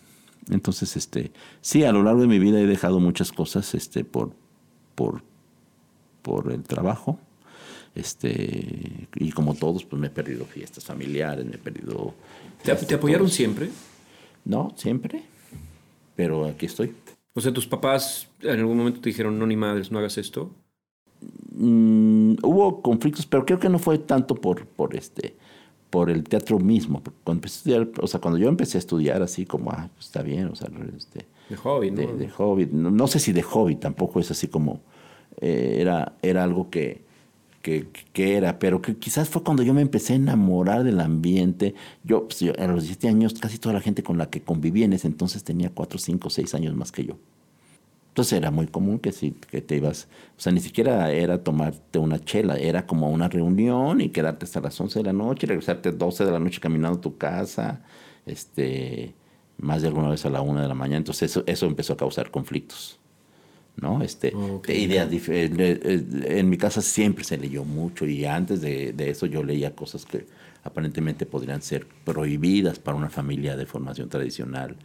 Entonces, este, sí, a lo largo de mi vida he dejado muchas cosas, este, por, por, por el trabajo. Este, y como todos, pues me he perdido fiestas familiares, me he perdido. ¿Te, este, te apoyaron siempre? No, siempre. Pero aquí estoy. O sea, tus papás en algún momento te dijeron, no, ni madres, no hagas esto. Mm, hubo conflictos, pero creo que no fue tanto por, por este por el teatro mismo. Cuando empecé a estudiar, o sea, cuando yo empecé a estudiar así como, ah, pues está bien, o sea, este, De hobby, ¿no? de, de hobby. No, no sé si de hobby, tampoco es así como eh, era, era algo que, que, que era, pero que quizás fue cuando yo me empecé a enamorar del ambiente. Yo, pues, yo, a los 17 años, casi toda la gente con la que conviví en ese entonces tenía 4, 5, 6 años más que yo. Entonces era muy común que si que te ibas, o sea, ni siquiera era tomarte una chela, era como una reunión y quedarte hasta las 11 de la noche, regresarte 12 de la noche caminando a tu casa, este, más de alguna vez a la 1 de la mañana. Entonces eso, eso empezó a causar conflictos, ¿no? Este, Ok. de ideas eh, eh, En mi casa siempre se leyó mucho y antes de, de eso yo leía cosas que aparentemente podrían ser prohibidas para una familia de formación tradicional.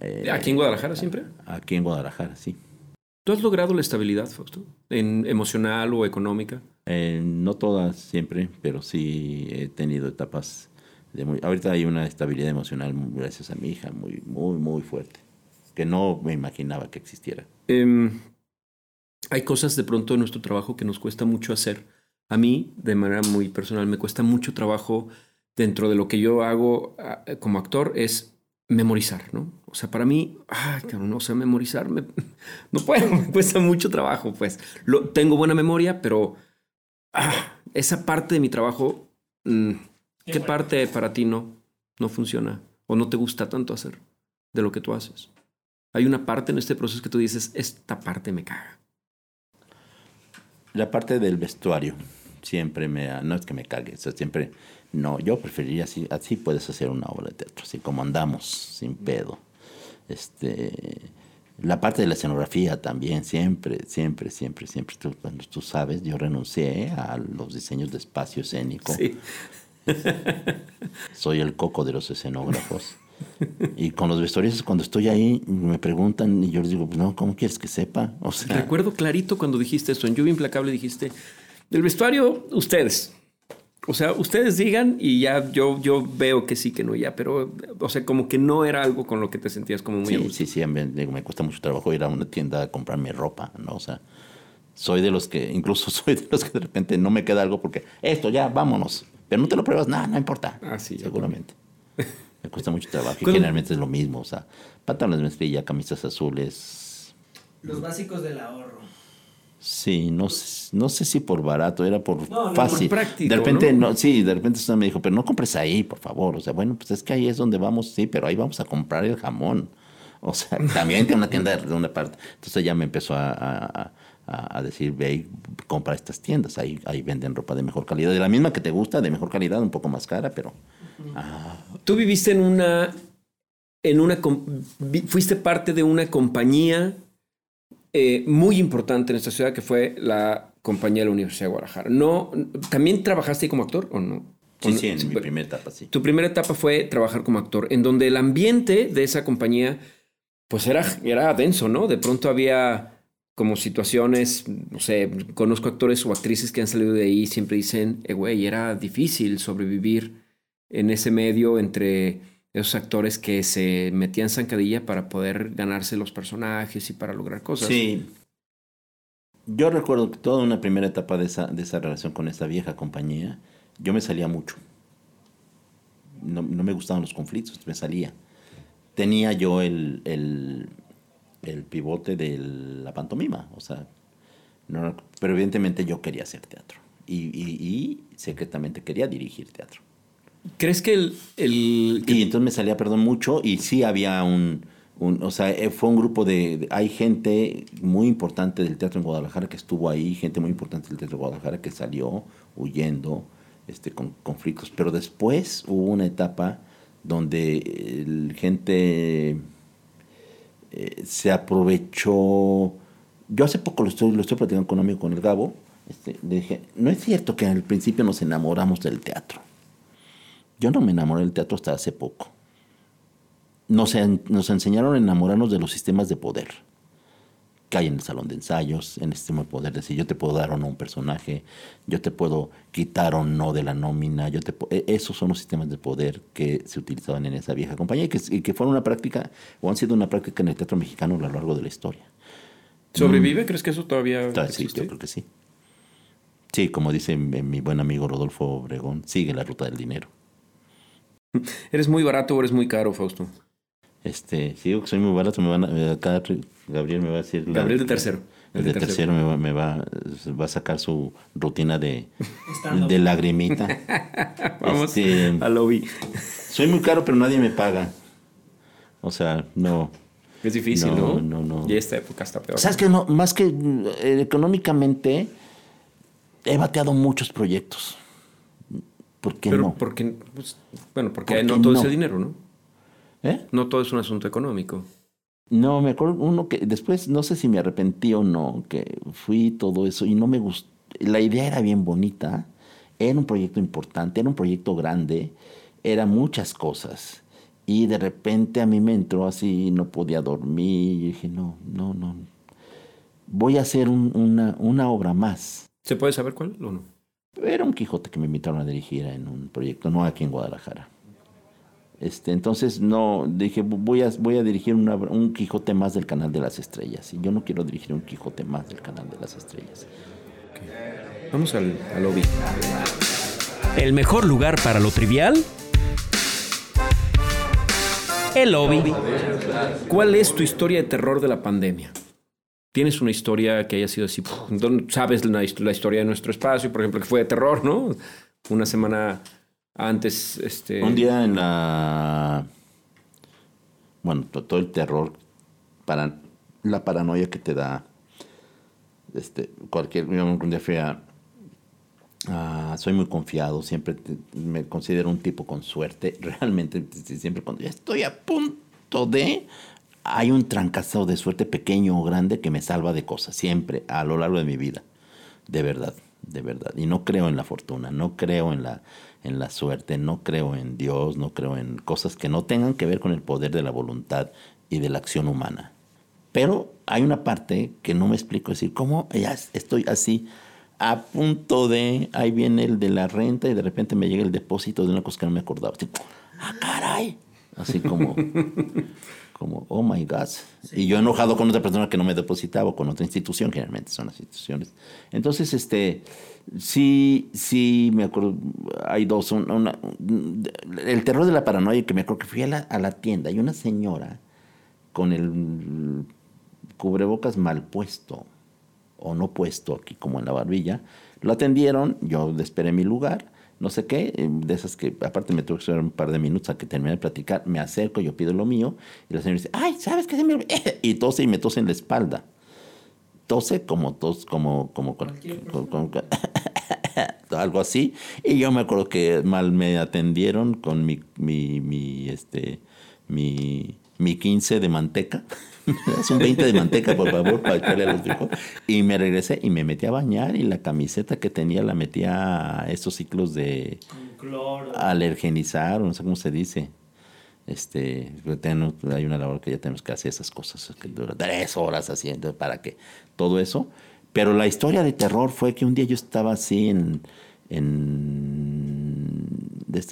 Eh, ¿Aquí en Guadalajara siempre? Aquí en Guadalajara, sí. ¿Tú has logrado la estabilidad, Fausto? ¿En emocional o económica? Eh, no todas siempre, pero sí he tenido etapas de muy... Ahorita hay una estabilidad emocional gracias a mi hija muy, muy, muy fuerte, que no me imaginaba que existiera. Em, hay cosas de pronto en nuestro trabajo que nos cuesta mucho hacer. A mí, de manera muy personal, me cuesta mucho trabajo dentro de lo que yo hago ah, como actor es memorizar, ¿no? O sea, para mí, ay, cabrón, o sea, memorizar me- [LAUGHS] no puedo, me cuesta mucho trabajo, pues. Lo, tengo buena memoria, pero ah, esa parte de mi trabajo, mm, ¿qué bueno. parte para ti no, no funciona o no te gusta tanto hacer de lo que tú haces? Hay una parte en este proceso que tú dices, esta parte me caga. La parte del vestuario siempre me... ha- No es que me cague, o sea, siempre... No, yo preferiría así, así puedes hacer una obra de teatro, así como andamos, sin pedo. Este, La parte de la escenografía también, siempre, siempre, siempre, siempre. Tú, cuando tú sabes, yo renuncié a los diseños de espacio escénico. Sí. [LAUGHS] Soy el coco de los escenógrafos. Y con los vestuaristas, cuando estoy ahí, me preguntan y yo les digo, no, ¿cómo quieres que sepa? O sea, Recuerdo clarito cuando dijiste esto, en Lluvia Implacable dijiste, del vestuario, ustedes. O sea, ustedes digan y ya yo, yo veo que sí, que no, ya, pero, o sea, como que no era algo con lo que te sentías como muy sí, gusto. sí, sí, me, digo, me cuesta mucho trabajo ir a una tienda a comprarme ropa, ¿no? O sea, soy de los que, incluso [LAUGHS] soy de los que de repente no me queda algo porque, esto ya, vámonos. Pero no te lo pruebas, nada, no importa. Ah, seguramente. Me cuesta mucho trabajo y ¿Cuándo- generalmente es lo mismo, o sea, pantalones de mezclilla, camisas azules. Los básicos del ahorro. Sí, no, sé- no sé si por barato, era por No, no, fácil. por práctico, de repente, ¿no? ¿no? sí, de repente usted me dijo, pero no compres ahí, por favor. O sea, bueno, pues es que ahí es donde vamos, sí, pero ahí vamos a comprar el jamón. O sea, [LAUGHS] también tiene una tienda de una parte. Entonces ella me empezó a, a- a- a decir, ve y compra estas tiendas. Ahí, ahí venden ropa de mejor calidad, de la misma que te gusta, de mejor calidad, un poco más cara, pero Tú viviste en una, en una, fuiste parte de una compañía eh, muy importante en esta ciudad que fue la compañía de la Universidad de Guadalajara. No, ¿También trabajaste como actor o no? ¿O sí, sí, en mi primera etapa, sí. Tu primera etapa fue trabajar como actor, en donde el ambiente de esa compañía, pues era, era denso, ¿no? De pronto había como situaciones, no sé, conozco actores o actrices que han salido de ahí y siempre dicen, eh, güey, era difícil sobrevivir en ese medio entre esos actores que se metían zancadilla para poder ganarse los personajes y para lograr cosas. Sí. Yo recuerdo que toda una primera etapa de esa, de esa relación con esa vieja compañía, yo me salía mucho. No, no me gustaban los conflictos, me salía. Tenía yo el, el, el pivote de la pantomima, o sea, pero evidentemente yo quería hacer teatro y, y- y secretamente quería dirigir teatro. ¿Crees que el... el Y entonces me salía, perdón, mucho y sí había un, un- o sea, eh, fue un grupo de, hay gente muy importante del teatro en Guadalajara que estuvo ahí, gente muy importante del teatro de Guadalajara que salió huyendo este, con conflictos, pero después hubo una etapa donde el gente eh, se aprovechó. Yo hace poco lo estoy, lo estoy platicando con un amigo, con el Gabo. Este, le dije, no es cierto que al principio nos enamoramos del teatro. Yo no me enamoré del teatro hasta hace poco. Nos, en- nos enseñaron a enamorarnos de los sistemas de poder que hay en el salón de ensayos, en el sistema de poder, decir, yo te puedo dar o no un personaje, yo te puedo quitar o no de la nómina, yo te e- esos son los sistemas de poder que se utilizaban en esa vieja compañía y que, y que fueron una práctica, o han sido una práctica en el teatro mexicano a lo largo de la historia. ¿Sobrevive? ¿Crees que eso todavía sí, existe? yo creo que sí. Sí, como dice mi, mi buen amigo Rodolfo Obregón, sigue la ruta del dinero. [LAUGHS] ¿Eres muy barato o eres muy caro, Fausto? Este, si digo que soy muy barato, me van a, acá Gabriel me va a decir... la- Gabriel de tercero. El de tercero me va, me va, va a sacar su rutina de, de lagrimita. [LAUGHS] Vamos Este, al lobby. soy muy caro, pero nadie me paga. O sea, no. Es difícil, No, ¿no? no, no. Y esta época está peor. ¿Sabes que no? Más que eh, económicamente, he bateado muchos proyectos. ¿Por qué Pero no? porque, pues, bueno, porque ¿Por no todo no? es el dinero, ¿no? ¿Eh? No todo es un asunto económico. No, me acuerdo uno que después, no sé si me arrepentí o no, que fui todo eso y no me gustó. La idea era bien bonita, era un proyecto importante, era un proyecto grande, era muchas cosas. Y de repente a mí me entró así, no podía dormir, y dije, no, no, no. Voy a hacer un- una, una obra más. ¿Se puede saber cuál o no? Era un Quijote que me invitaron a dirigir en un proyecto, no aquí en Guadalajara. Este, entonces no dije voy a, voy a dirigir una- un Quijote más del canal de las estrellas y yo no quiero dirigir un Quijote más del canal de las estrellas. Vamos al, al lobby. El mejor lugar para lo trivial. El lobby. ¿Cuál es tu historia de terror de la pandemia? ¿Tienes una historia que haya sido así? ¿Sabes la, hist- la historia de nuestro espacio, por ejemplo, que fue de terror, ¿no? Una semana antes, este... Un día en la bueno to- todo el terror para la paranoia que te da este cualquier yo un día fui a soy muy confiado, siempre me considero un tipo con suerte. [LAUGHS] Realmente, siempre cuando ya estoy a punto de, hay un trancazo de suerte pequeño o grande que me salva de cosas, siempre, a lo largo de mi vida. De verdad, de verdad. Y no creo en la fortuna, no creo en la, en la suerte, no creo en Dios, no creo en cosas que no tengan que ver con el poder de la voluntad y de la acción humana. Pero hay una parte que no me explico, es decir, ¿cómo ya estoy así a punto de, ahí viene el de la renta y de repente me llega el depósito de una cosa que no me acordaba. Así, ah, caray. Así como, [LAUGHS] como, oh my God. Y yo enojado con otra persona que no me depositaba o con otra institución, generalmente son las instituciones. Entonces, este, sí, sí, me acuerdo, hay dos, el terror de la paranoia, que me acuerdo que fui a la, a la tienda y una señora con el cubrebocas mal puesto o no puesto aquí como en la barbilla, lo atendieron, yo esperé mi lugar no sé qué, eh, de esas que aparte me tuve que esperar un par de minutos a que termine de platicar, me acerco, yo pido lo mío, y la señora dice, ay, ¿sabes qué? [LAUGHS] Y tose y me tose en la espalda. Tose como tos, como, como, [LAUGHS] algo así. Y yo me acuerdo que mal me atendieron con mi, mi, mi, este, mi, mi 15 de manteca. [LAUGHS] es un 20 de manteca, por favor, para echarle a los hijos. Y me regresé y me metí a bañar y la camiseta que tenía la metí a estos ciclos de alergenizar, o no sé cómo se dice. Este, hay una labor que ya tenemos que hacer esas cosas, que dura tres horas haciendo para que todo eso. Pero la historia de terror fue que un día yo estaba así en, en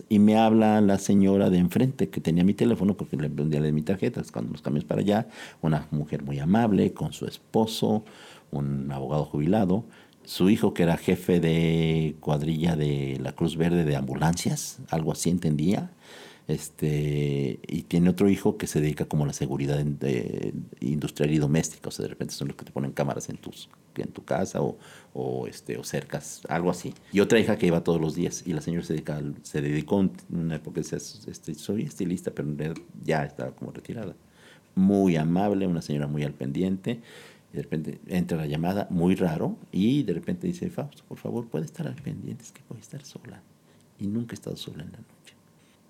y me habla la señora de enfrente que tenía mi teléfono porque le de mi tarjeta cuando nos cambiamos para allá, una mujer muy amable con su esposo, un abogado jubilado, su hijo que era jefe de cuadrilla de la Cruz Verde de ambulancias, algo así entendía, este, y tiene otro hijo que se dedica como a la seguridad industrial y doméstica, o sea, de repente son los que te ponen cámaras en, tus, en tu casa o, o, este, o cercas, algo así. Y otra hija que iba todos los días, y la señora se, dedica, se dedicó en una época, decía, este, soy estilista, pero ya estaba como retirada. Muy amable, una señora muy al pendiente, y de repente entra la llamada, muy raro, y de repente dice, Fausto, por favor, puede estar al pendiente, es que a estar sola. Y nunca he estado sola en la noche.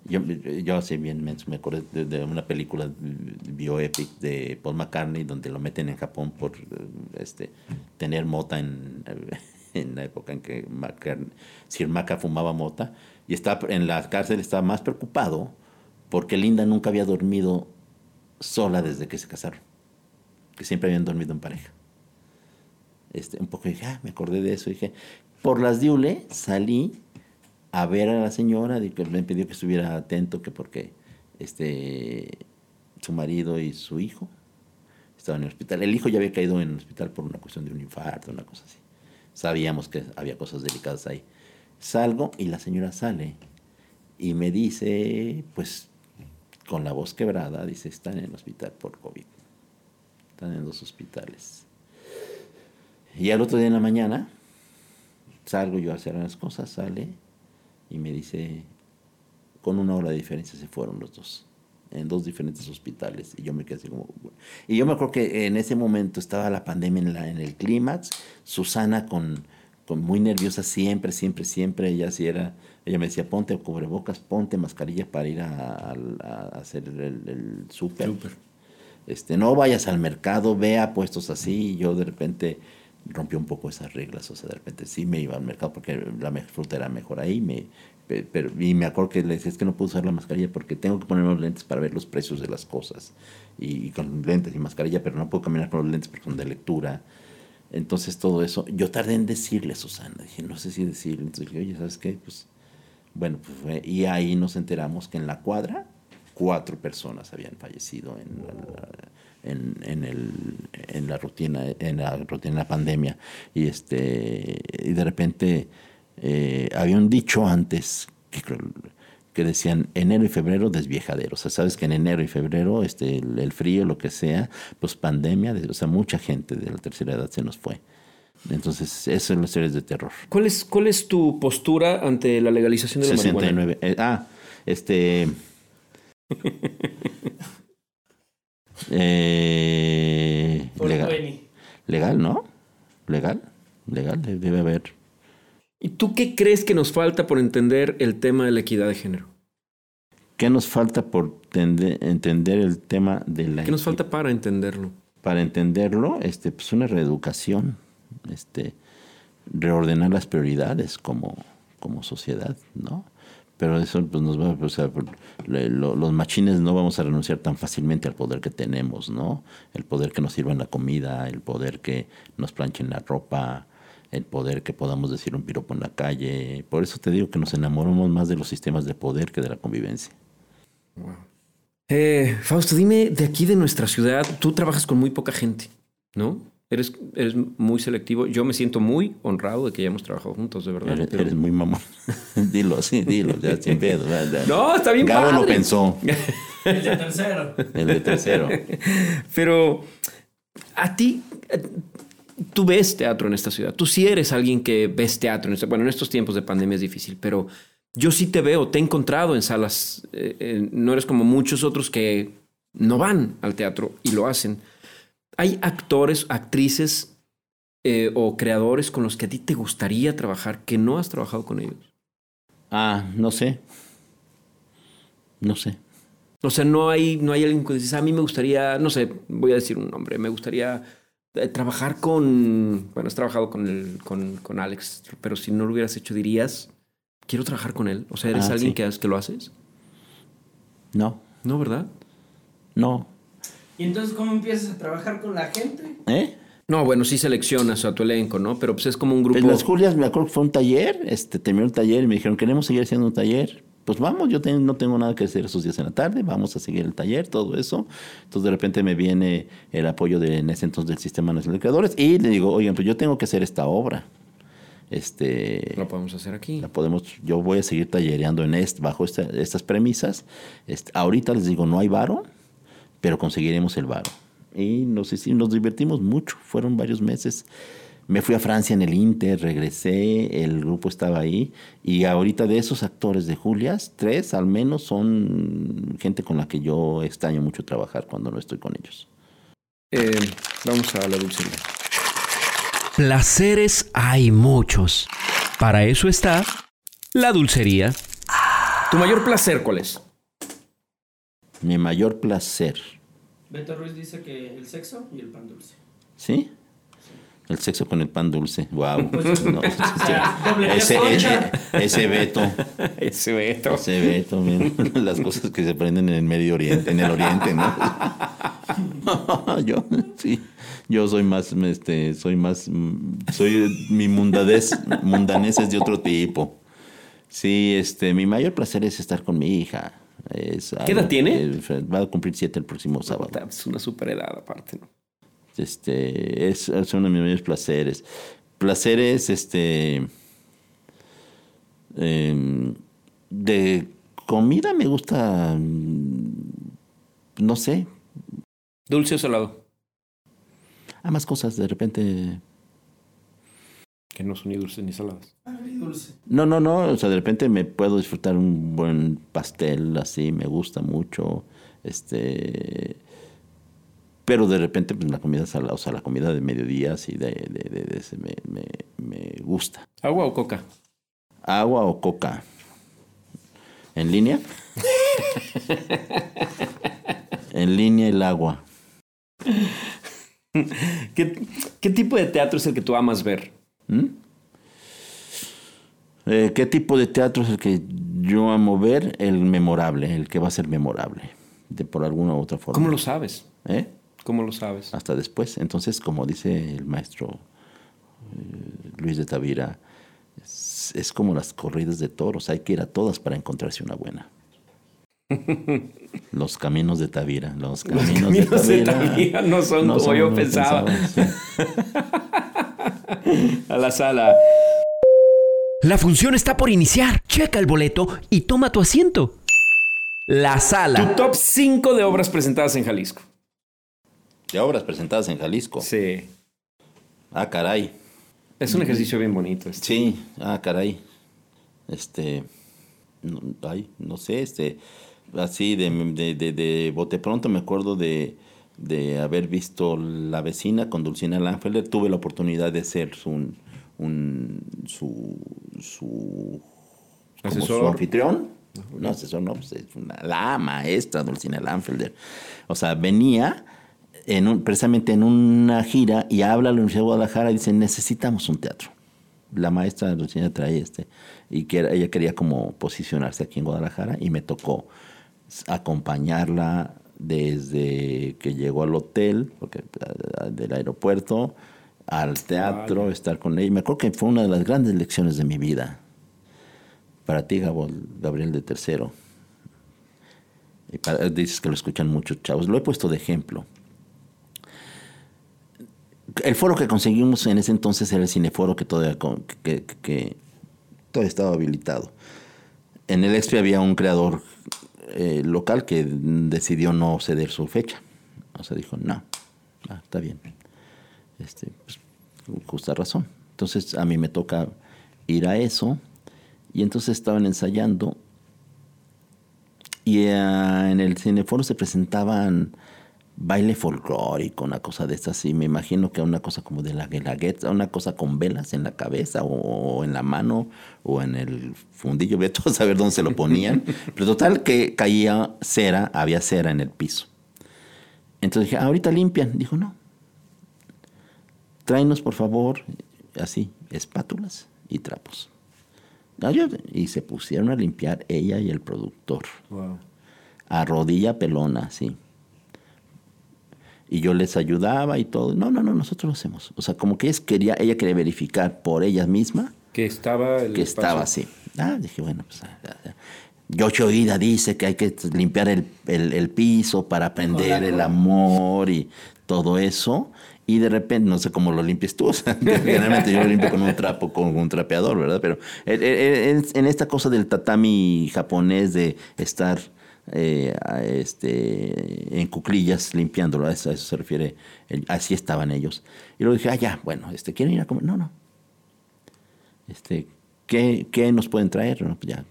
Yo, yo así bien me, acuerdo de, una película bioepic de Paul McCartney donde lo meten en Japón por este, tener mota en, [LAUGHS] en la época en que Sir Maca fumaba mota y está en la cárcel estaba más preocupado porque Linda nunca había dormido sola desde que se casaron, que siempre habían dormido en pareja. Este, un poco dije, ah, me acordé de eso, dije, por las diule salí a ver a la señora, me pidió que estuviera atento, que porque este, su marido y su hijo estaban en el hospital. El hijo ya había caído en el hospital por una cuestión de un infarto, una cosa así. Sabíamos que había cosas delicadas ahí. Salgo y la señora sale y me dice, pues con la voz quebrada, dice, están en el hospital por COVID. Están en dos hospitales. Y al otro día en la mañana, salgo yo a hacer las cosas, sale y me dice, con una hora de diferencia se fueron los dos, en dos diferentes hospitales. Y yo me quedé así como... Y yo me acuerdo que en ese momento estaba la pandemia en, la, en el clímax, Susana con, con muy nerviosa siempre, siempre, siempre, ella sí era... Ella me decía, ponte cubrebocas, ponte mascarilla para ir a, hacer el, el súper. Este, no vayas al mercado, vea puestos así. Y yo de repente rompió un poco esas reglas, o sea, de repente sí me iba al mercado porque la fruta era mejor ahí, me, pero, y me acuerdo que le decía, es que no puedo usar la mascarilla porque tengo que ponerme los lentes para ver los precios de las cosas, y, con lentes y mascarilla, pero no puedo caminar con los lentes porque son de lectura, entonces todo eso, yo tardé en decirle a Susana, dije, no sé si decirle, entonces dije, oye, ¿sabes qué? Pues, bueno, pues, y ahí nos enteramos que en la cuadra cuatro personas habían fallecido en la, en, en, el, en la rutina, en la rutina de la pandemia. Y, este, y de repente eh, había un dicho antes que, que decían enero y febrero desviejadero. O sea, sabes que en enero y febrero, este, el, frío, lo que sea, pues pandemia, o sea, mucha gente de la tercera edad se nos fue. Entonces, eso son las series de terror. ¿Cuál es, cuál es tu postura ante la legalización de la 69. Eh, ah, este... [LAUGHS] Eh, legal. legal, ¿no? Legal, legal, debe haber. ¿Y tú qué crees que nos falta por entender el tema de la equidad de género? ¿Qué nos falta por tende- entender el tema de la ¿Qué nos falta para entenderlo? para entenderlo, este, pues una reeducación, este, reordenar las prioridades como, como sociedad, ¿no? Pero eso pues, nos va, o sea, los machines no vamos a renunciar tan fácilmente al poder que tenemos, ¿no? El poder que nos sirvan la comida, el poder que nos planchen la ropa, el poder que podamos decir un piropo en la calle. Por eso te digo que nos enamoramos más de los sistemas de poder que de la convivencia. Eh, Fausto, dime de aquí de nuestra ciudad, tú trabajas con muy poca gente, ¿no? Eres, eres muy selectivo. Yo me siento muy honrado de que hayamos trabajado juntos, de verdad. Eres, pero- eres muy mamón. [LAUGHS] dilo, sí, dilo, ya sin pedo. ya, ya. No, está bien Gabo lo padre. pensó, [LAUGHS] El de tercero. el de tercero. Pero a ti, eh, tú ves teatro en esta ciudad. Tú sí eres alguien que ves teatro. En esta- bueno, en estos tiempos de pandemia es difícil, pero yo sí te veo, te he encontrado en salas. eh, eh, no eres como muchos otros que no van al teatro y lo hacen. ¿Hay actores, actrices eh, o creadores con los que a ti te gustaría trabajar que no has trabajado con ellos? Ah, no sé. No sé. O sea, no hay, no hay alguien que dices, a mí me gustaría, no sé, voy a decir un nombre, me gustaría eh, trabajar con, bueno, has trabajado con, el, con, con Alex, pero si no lo hubieras hecho dirías, quiero trabajar con él. O sea, ¿eres Ah, alguien sí. que, que lo haces? No, No, ¿verdad? no. ¿Y entonces cómo empiezas a trabajar con la gente? ¿Eh? No, bueno, sí seleccionas a tu elenco, ¿no? Pero pues es como un grupo... En las Julias me acuerdo que fue un taller, este, terminó el taller y me dijeron, queremos seguir haciendo un taller. Pues vamos, yo ten- no tengo nada que hacer esos días en la tarde, vamos a seguir el taller, todo eso. Entonces de repente me viene el apoyo de, en ese entonces del Sistema Nacional de Creadores y le digo, oigan, pues yo tengo que hacer esta obra. Este, Lo podemos hacer aquí. la podemos, yo voy a seguir tallereando en este, bajo esta- estas premisas. Este, ahorita les digo, no hay varo, pero conseguiremos el varo. Y nos, nos divertimos mucho, fueron varios meses. Me fui a Francia en el Inter, regresé, el grupo estaba ahí. Y ahorita de esos actores de Julias, tres al menos son gente con la que yo extraño mucho trabajar cuando no estoy con ellos. Eh, vamos a la dulcería. Placeres hay muchos. Para eso está la dulcería. ¿Tu mayor placer cuál es? Mi mayor placer, Beto Ruiz dice que el sexo y el pan dulce. ¿sí? El sexo con el pan dulce. Wow. [LAUGHS] Pues, No, ese, concha. ese, [LAUGHS] ese Beto. Ese Beto. Se ve también las cosas que se aprenden en el Medio Oriente, en el Oriente, ¿no? [LAUGHS] yo, sí, yo soy más, este, soy más, mm, soy, mi mundadez, mundanez es de otro tipo. Sí, este, mi mayor placer es estar con mi hija. Es ¿Qué edad tiene? que Va a cumplir siete el próximo sábado. Es una super edad aparte, ¿no? Este, es, es uno de mis mayores placeres. Placeres, este, em, de comida me gusta, mm, no sé, ¿Dulce o salado? ambas cosas de repente. Que no son ni dulces ni saladas. Dulce. No, no, no, o sea, de repente me puedo disfrutar un buen pastel, así, me gusta mucho, este, pero de repente pues la comida salada, o sea, la comida de mediodía, así, de, de, de- de ese me, me, me gusta. ¿Agua o coca? ¿Agua o coca? ¿En línea? [LAUGHS] en línea el agua. ¿Qué, qué tipo de teatro es el que tú amas ver? ¿Mm? Eh, ¿Qué tipo de teatro es el que yo amo ver? El memorable, el que va a ser memorable, de por alguna u otra forma. ¿Cómo lo sabes? ¿Eh? ¿Cómo lo sabes? Hasta después. Entonces, como dice el maestro eh, Luis de Tavira, es, es como las corridas de toros, hay que ir a todas para encontrarse una buena. [LAUGHS] Los caminos de Tavira, los Los caminos, caminos de Tavira no son como son yo pensaba. sí. [LAUGHS] [LAUGHS] A la sala. La función está por iniciar. Checa el boleto y toma tu asiento. La Tu sala. top 5 de obras presentadas en Jalisco. De obras presentadas en Jalisco. Sí. Ah, caray. Es un ejercicio bien bonito. Este. Sí, ah, caray. Este, no, ay, no sé, este, así de, de, de, de bote pronto me acuerdo de, de haber visto La vecina con Dulcina Langfelder. Tuve la oportunidad de ser un, un su, su, como su Asesor. anfitrión. No, eso no, pues, es una, la maestra Dulcina Lanfelder. O sea, venía en un, precisamente en una gira y habla a la Universidad de Guadalajara y dice, necesitamos un teatro. La maestra Dulcina trae este. Y que ella quería como posicionarse aquí en Guadalajara y me tocó acompañarla desde que llegó al hotel, porque, del aeropuerto, al teatro, estar con ella. Me acuerdo que fue una de las grandes lecciones de mi vida. Para ti, Gabriel de Tercero. Y dices que lo escuchan muchos chavos. Lo he puesto de ejemplo. El foro que conseguimos en ese entonces era el cineforo que todavía, que, que, todavía estaba habilitado. En el EXPI había un creador eh, local que decidió no ceder su fecha. O sea, dijo, no, ah, está bien. Este, pues, justa razón. Entonces a mí me toca ir a eso y entonces estaban ensayando y eh, en el cineforo se presentaban baile folclórico, una cosa de estas, y me imagino que una cosa como de la guelaguetza, una cosa con velas en la cabeza o, en la mano o en el fundillo, voy a [LAUGHS] saber dónde se lo ponían, pero total que caía cera, había cera en el piso. Entonces dije, ahorita limpian. Dijo, no, tráenos por favor, así, espátulas y trapos. Y se pusieron a limpiar ella y el productor. A rodilla pelona, sí. Y yo les ayudaba y todo. No, no, no, nosotros lo hacemos. O sea, como que ella quería, ella quería verificar por ella misma. Que estaba el Que estaba así. Ah, dije, bueno, pues... Yocho Ida dice que hay que limpiar el, el piso para aprender el amor y todo eso y de repente, no sé cómo lo limpies tú, [LAUGHS] generalmente yo lo limpio con un trapo, con un trapeador, ¿verdad? Pero en esta cosa del tatami japonés de estar eh, este, en cuclillas limpiándolo, a eso, se refiere, así estaban ellos. Y luego dije, ah, ya, bueno, este, ¿quieren ir a comer? No, no. Este, ¿qué, qué nos pueden traer? pues ya,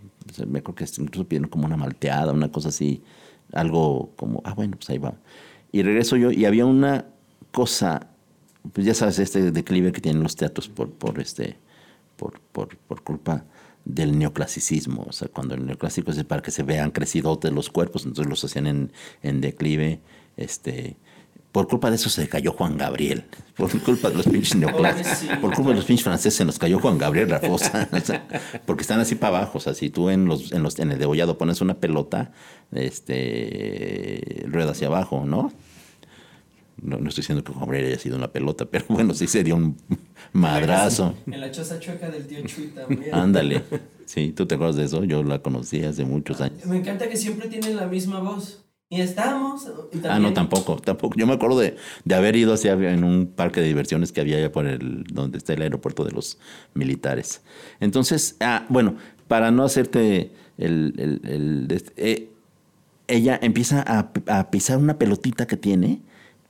me acuerdo que incluso pidieron como una malteada, una cosa así, algo como, ah, bueno, pues ahí va. Y regreso yo y había una cosa, pues ya sabes, este declive que tienen los teatros por, por, este, por, por, por culpa del neoclasicismo. O sea, cuando el neoclásico es para que se vean crecidos los cuerpos, entonces los hacían en, en declive. Este, por culpa de eso se cayó Juan Gabriel. [LAUGHS] Por culpa de los pinches neoclásicos. Por culpa de los pinches franceses se nos cayó Juan Gabriel Rafosa. [LAUGHS] porque están así para abajo. O sea, si tú en los, en los en el degollado pones una pelota, este rueda hacia abajo, ¿no? No, estoy diciendo que Juan Gabriel haya sido una pelota, pero [LAUGHS] bueno, sí se dio un madrazo. En la choza chueca del tío Chuy también. Ándale. Sí, ¿tú te acuerdas de eso? Yo la conocí hace muchos años. Me encanta que siempre tienen la misma voz. Y estamos. Ah, no, tampoco, tampoco. Yo me acuerdo de, de, haber ido hacia en un parque de diversiones que había allá por el, donde está el aeropuerto de los militares. Entonces, ah, bueno, para no hacerte el, el, el eh, ella empieza a, a pisar una pelotita que tiene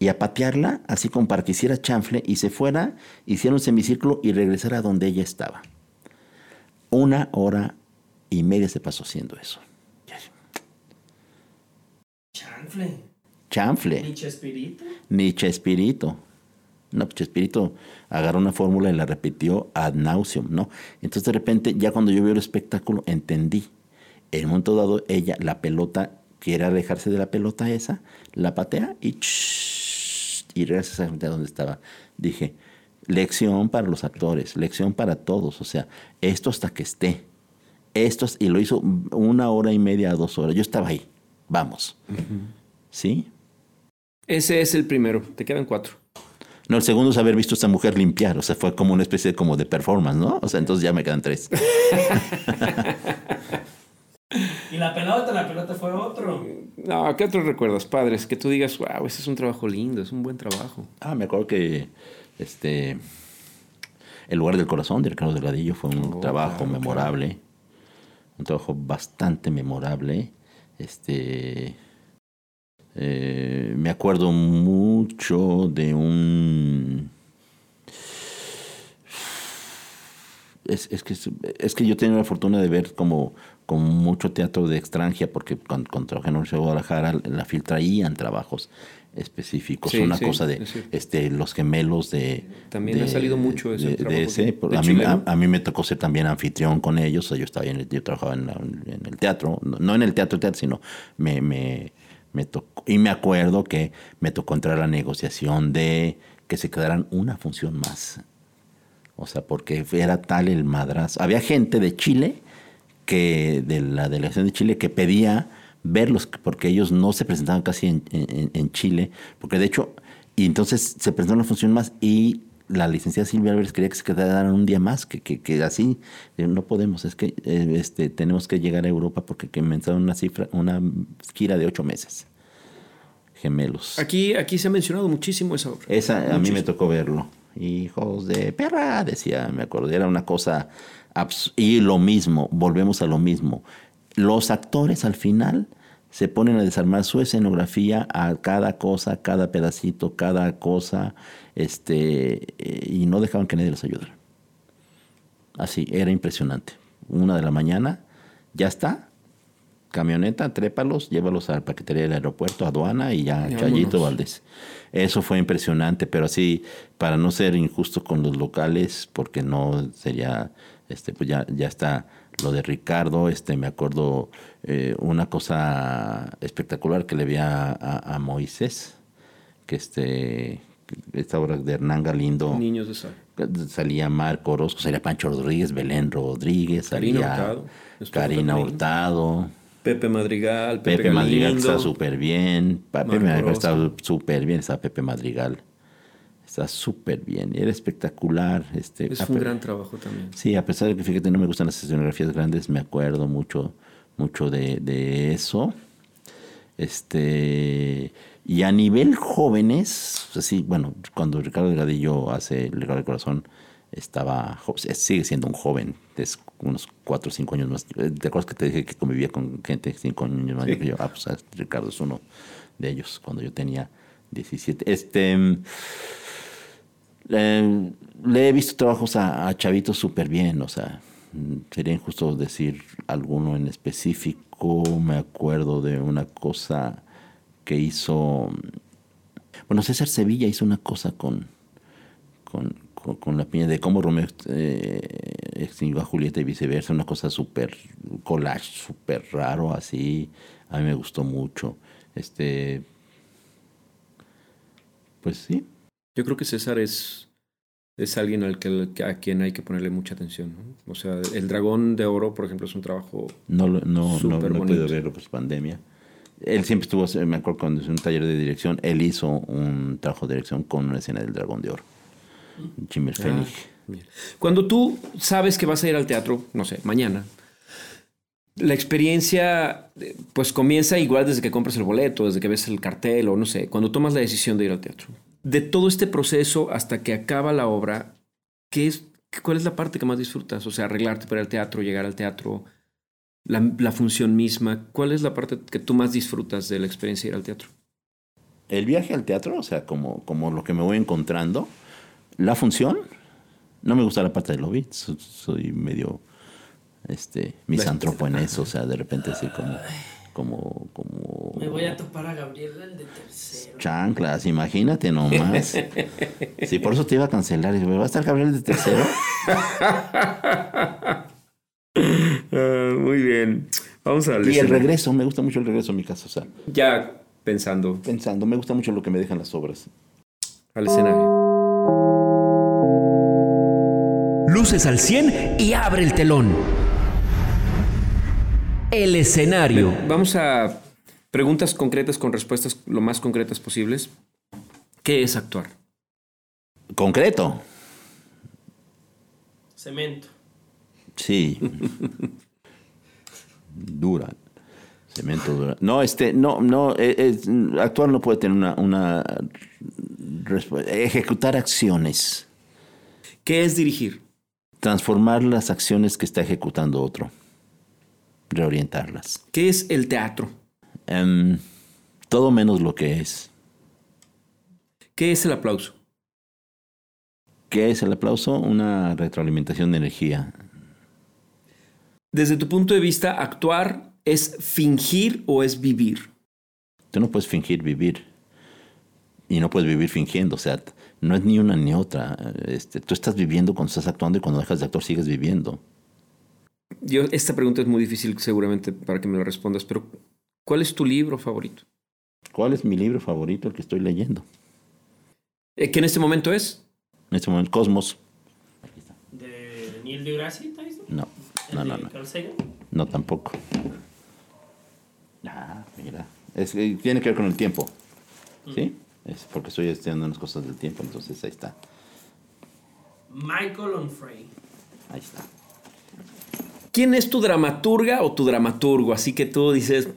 y a patearla, así como para que hiciera chanfle y se fuera, hiciera un semicírculo y regresara a donde ella estaba. Una hora y media se pasó haciendo eso. Chanfle. Chanfle. Ni Chespirito. Ni Chespirito. No, pues Chespirito agarró una fórmula y la repitió ad nauseum, ¿no? Entonces de repente, ya cuando yo vi el espectáculo, entendí. En un momento dado, ella, la pelota, quiere alejarse de la pelota esa, la patea y y regresas a donde estaba. Dije, lección para los actores, lección para todos, o sea, esto hasta que esté. Esto, y lo hizo una hora y media, dos horas. Yo estaba ahí, vamos. ¿Sí? Ese es el primero, te quedan cuatro. No, el segundo es haber visto a esta mujer limpiar, o sea, fue como una especie de, como de performance, ¿no? O sea, entonces ya me quedan tres. [LAUGHS] [LAUGHS] Y la pelota, la pelota fue otro. No, ¿qué otros recuerdos, padres? Que tú digas, wow, ese es un trabajo lindo, es un buen trabajo. Ah, me acuerdo que este El lugar del corazón de Ricardo Delgadillo fue un oh, trabajo memorable. Un trabajo bastante memorable. Este. Eh, me acuerdo mucho de un. Es, es, que, es que yo tengo la fortuna de ver como con mucho teatro de extranjera, porque cuando, trabajé en la Universidad de Guadalajara, la FIL traían trabajos específicos. Sí, una sí, cosa de es este, los gemelos de... También de- ha salido mucho ese de, ese. de- a, mí, a, mí me tocó ser también anfitrión con ellos. o sea, yo, estaba en el- yo trabajaba en, la- en el teatro, no, no en el teatro, teatro sino me, me, me tocó. Y me acuerdo que me tocó entrar a la negociación de que se quedaran una función más. O sea, porque era tal el madrazo. Había gente de Chile, que de la delegación de Chile, que pedía verlos, porque ellos no se presentaban casi en, en- en Chile, porque de hecho, y entonces se presentó una función más y la licenciada Silvia Álvarez quería que se quedaran un día más, que, que, que así no podemos, es que eh, este, tenemos que llegar a Europa porque que una cifra, una gira de ocho meses. Gemelos. Aquí, aquí se ha mencionado muchísimo esa obra. Esa a mí me tocó verlo. Hijos de perra, decía, me acuerdo. Era una cosa. Y lo mismo, volvemos a lo mismo. Los actores al final se ponen a desarmar su escenografía a cada cosa, cada pedacito, cada cosa, este, eh, y no dejaban que nadie los ayudara. Así, era impresionante. Una de la mañana, ya está, camioneta, trépalos, llévalos a la paquetería del aeropuerto, aduana y ya, Y Chayito. Valdés. Eso fue impresionante, pero así, para no ser injusto con los locales, porque no sería, este, pues ya, ya está lo de Ricardo, este, me acuerdo eh, una cosa espectacular que le vi a, a- a Moisés, que este, esta obra de Hernán Galindo. Niños de sal. Salía Marco Orozco, salía Pancho Rodríguez, Belén Rodríguez, Karina salía Hurtado. Estuvo Karina. Hurtado, Pepe Madrigal, Pepe, Pepe, Madrigal está súper bien, Pepe Madrigal está súper bien, está Pepe Madrigal, está súper bien, era espectacular. Este, Es un gran trabajo también. Sí, a pesar de que fíjate no me gustan las escenografías grandes, me acuerdo mucho, mucho de, de eso. Este, y a nivel jóvenes, así, bueno, cuando Ricardo Delgadillo hace El Legado del Corazón, estaba, sigue siendo un joven, es unos 4 o 5 años más. ¿Te acuerdas que te dije que convivía con gente 5 años más Sí. que yo? Ah, pues Ricardo es uno de ellos, cuando yo tenía 17. Este, eh, le he visto trabajos a, a chavitos súper bien, o sea, mm, sería injusto decir alguno en específico. Me acuerdo de una cosa que hizo. Bueno, César Sevilla hizo una cosa con, con, con, con la piña de cómo Romeo eh, extinguió a Julieta y viceversa, una cosa súper collage, súper raro así. A mí me gustó mucho. Este. Pues sí, Yo creo que César es, es alguien al que, a quien hay que ponerle mucha atención. ¿no? O sea, El Dragón de Oro, por ejemplo, es un trabajo... No, no, no, Súper no he podido verlo, pues pandemia. Él siempre estuvo, me acuerdo cuando hizo un taller de dirección, él hizo un trabajo de dirección con una escena del Dragón de Oro. Schimmelfennig. Bien. Cuando tú sabes que vas a ir al teatro, no sé, mañana, la experiencia pues comienza igual desde que compras el boleto, desde que ves el cartel o no sé, cuando tomas la decisión de ir al teatro. De todo este proceso hasta que acaba la obra, ¿qué es, ¿cuál es la parte que más disfrutas? O sea, arreglarte para el teatro, llegar al teatro, la, la función misma. ¿Cuál es la parte que tú más disfrutas de la experiencia de ir al teatro? El viaje al teatro, o sea, como, como lo que me voy encontrando, la función, no me gusta la parte del lobby, so- soy medio este misántropo en eso, o sea, de repente así como, como, como Me voy a topar a Gabriel, el de tercero. chanclas, imagínate nomás. [LAUGHS] Sí, por eso te iba a cancelar. y, ¿Va a estar Gabriel de tercero? [LAUGHS] Ah, muy bien. Vamos a Y el regreso, me gusta mucho el regreso a mi casa, o sea, Ya pensando pensando, me gusta mucho lo que me dejan las obras. al escenario. Luces al 100 y abre el telón. El escenario. Vamos a preguntas concretas con respuestas lo más concretas posibles. ¿Qué es actuar? Concreto, Cemento. sí. dura. Cemento dura. No, este, no, no, eh, es- actuar no puede tener una, una ejecutar acciones, ¿Qué es dirigir? transformar las acciones que está ejecutando otro, reorientarlas. ¿Qué es el teatro? Em, todo menos lo que es. ¿Qué es el aplauso? ¿Qué es el aplauso? Una retroalimentación de energía. Desde tu punto de vista, actuar es fingir o es vivir. Tú no puedes fingir vivir. y no puedes vivir fingiendo, o sea, no es ni una ni otra. Este, tú estás viviendo cuando estás actuando y cuando dejas de actuar sigues viviendo. Yo, esta pregunta es muy difícil seguramente para que me lo respondas, pero ¿cuál es tu libro favorito? ¿Cuál es mi libro favorito, el que estoy leyendo? Eh, ¿Qué en este momento es? En este momento, Cosmos. ¿De Neil deGrasse Tyson? No, ¿El no, de no, no. Carl Sagan? No, tampoco. Ah, mira. Es, que tiene que ver con el tiempo. ¿Sí? Es porque estoy estudiando unas cosas del tiempo, entonces ahí está. Michael Onfray. Ahí está. ¿Quién es tu dramaturga o tu dramaturgo? Así que tú dices,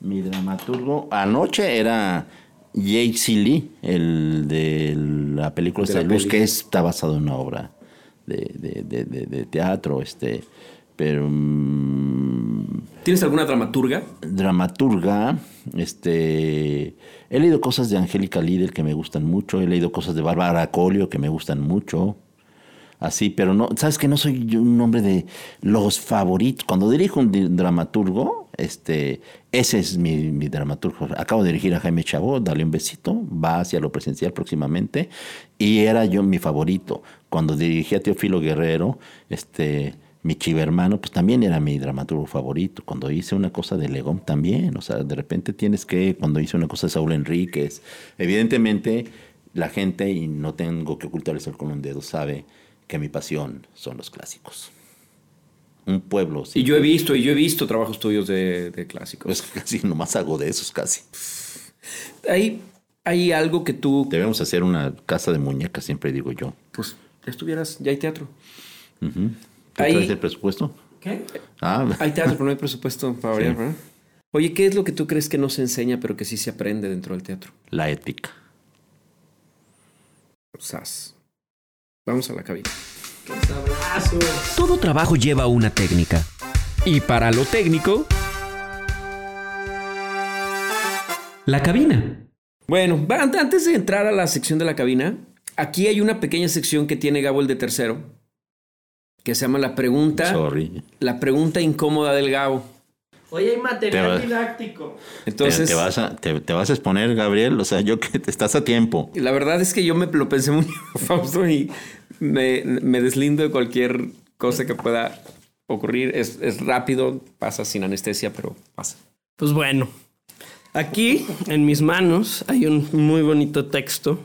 Mi dramaturgo anoche era Jake Lee, el de la película De la Luz, que está basado en una obra de, de- de- de- de teatro, este, pero mm, ¿tienes alguna dramaturga? dramaturga, este, he leído cosas de Angélica Lidl que me gustan mucho, he leído cosas de Bárbara Colio que me gustan mucho, así, pero no, sabes que no soy un hombre de los favoritos. Cuando dirijo un dramaturgo, este, ese es mi, mi dramaturgo. Acabo de dirigir a Jaime Chabot, dale un besito, va hacia lo presencial próximamente, y era yo mi favorito. Cuando dirigí a Teófilo Guerrero, este, mi chivermano, pues también era mi dramaturgo favorito. Cuando hice una cosa de Legón también, o sea, de repente tienes que, cuando hice una cosa de Saúl Enríquez, evidentemente la gente, y no tengo que ocultarles el con un dedo, sabe que mi pasión son los clásicos. Un pueblo, sí. Y yo he visto, y yo he visto trabajos tuyos de, de clásicos. Pues casi nomás hago de esos casi. Hay, hay algo que tú, Debemos hacer una casa de muñecas, siempre digo yo. pues, ya estuvieras, ya hay teatro. ¿Tú Ahí- traes el presupuesto? ¿Qué? Ah, Hay teatro, pero no hay presupuesto para variar, ¿verdad? Oye, ¿qué es lo que tú crees que no se enseña, pero que sí se aprende dentro del teatro? la ética. Sas. Vamos a la cabina. Todo trabajo lleva una técnica. Y para lo técnico... La cabina. Bueno, antes de entrar a la sección de la cabina, aquí hay una pequeña sección que tiene Gabo el de tercero, que se llama la pregunta, Sorry. la pregunta incómoda del Gabo. Oye, hay material va- didáctico. Entonces, te, te vas a, te, te vas a exponer, Gabriel. O sea, yo que te estás a tiempo. la verdad es que yo me lo pensé muy [LAUGHS] Fausto y me, me deslindo de cualquier cosa que pueda ocurrir. Es, es rápido, pasa sin anestesia, pero pasa. Pues bueno, aquí [LAUGHS] en mis manos hay un muy bonito texto.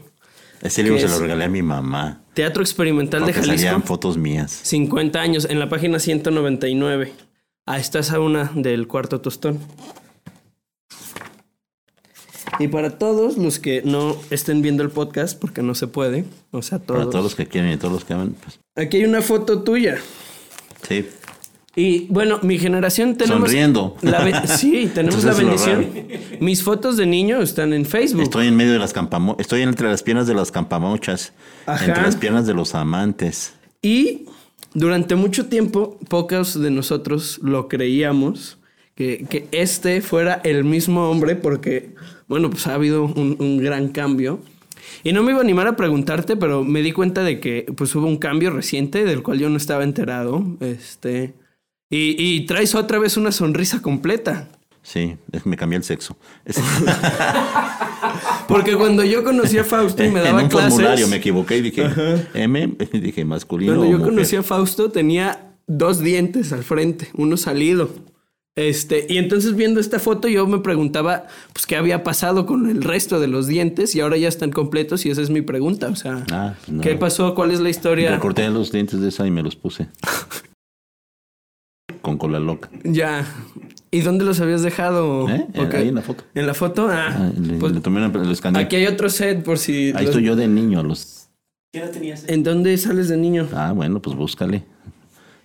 Ese libro ¿Qué se es? lo regalé a mi mamá. Teatro Experimental de Jalisco. salían fotos mías. 50 años, en la página 199. Ah, esta es a una del cuarto tostón. Y para todos los que no estén viendo el podcast, porque no se puede, o sea, todos. Para todos los que quieren y todos los que aman, pues Aquí hay una foto tuya. sí. Y bueno, mi generación tenemos. Sonriendo. la sí, [LAUGHS] tenemos Entonces la bendición. Mis fotos de niño están en Facebook. Estoy en medio de las campamo Estoy entre las piernas de las campamochas. Ajá. Entre las piernas de los amantes. Y durante mucho tiempo, pocos de nosotros lo creíamos que, que este fuera el mismo hombre, porque, bueno, pues ha habido un, un gran cambio. Y no me iba a animar a preguntarte, pero me di cuenta de que pues hubo un cambio reciente del cual yo no estaba enterado. Este. Y, y traes otra vez una sonrisa completa. Sí, me cambié el sexo. [LAUGHS] Porque cuando yo conocí a Fausto y me en daba un clases. formulario me equivoqué y dije M, y dije masculino. Cuando yo mujer. conocí a Fausto tenía dos dientes al frente, uno salido. Este, y entonces viendo esta foto yo me preguntaba pues qué había pasado con el resto de los dientes y ahora ya están completos y esa es mi pregunta, o sea, Ah, no. ¿qué pasó? ¿Cuál es la historia? Recorté los dientes de esa y me los puse. [LAUGHS] Con cola loca. Ya. ¿Y dónde los habías dejado? ¿Eh? Ok. Ahí en la foto. ¿En la foto? Ah, Ah, le, pues le tomé una, aquí hay otro set por si... Ahí los- estoy yo de niño. Los... ¿Qué edad tenías? ¿En dónde sales de niño? Ah, bueno, pues búscale.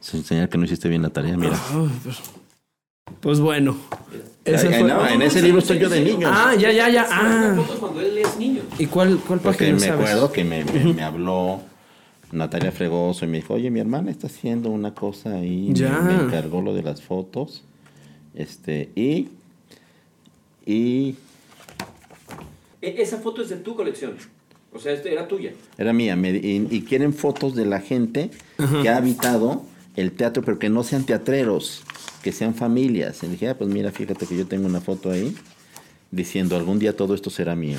Es Enseñar que no hiciste bien la tarea, mira. Ah, pues, pues bueno. Ese Ay, fue- no, en ese libro estoy yo de niño. Ah, ya, ya, ya. Ah. cuando él es niño. ¿Y cuál, cuál Porque página me sabes? acuerdo que me, me- me habló Natalia Fregoso y me dijo, oye, mi hermana está haciendo una cosa ahí. Me- Ya. Me, encargó lo de las fotos. Este, y. Y. E, Esa foto es de tu colección. O sea, este era tuya. Era mía. me- y, y quieren fotos de la gente que ha habitado el teatro, pero que no sean teatreros, que sean familias. Y dije, ah, pues mira, fíjate que yo tengo una foto ahí. diciendo, algún día todo esto será mío.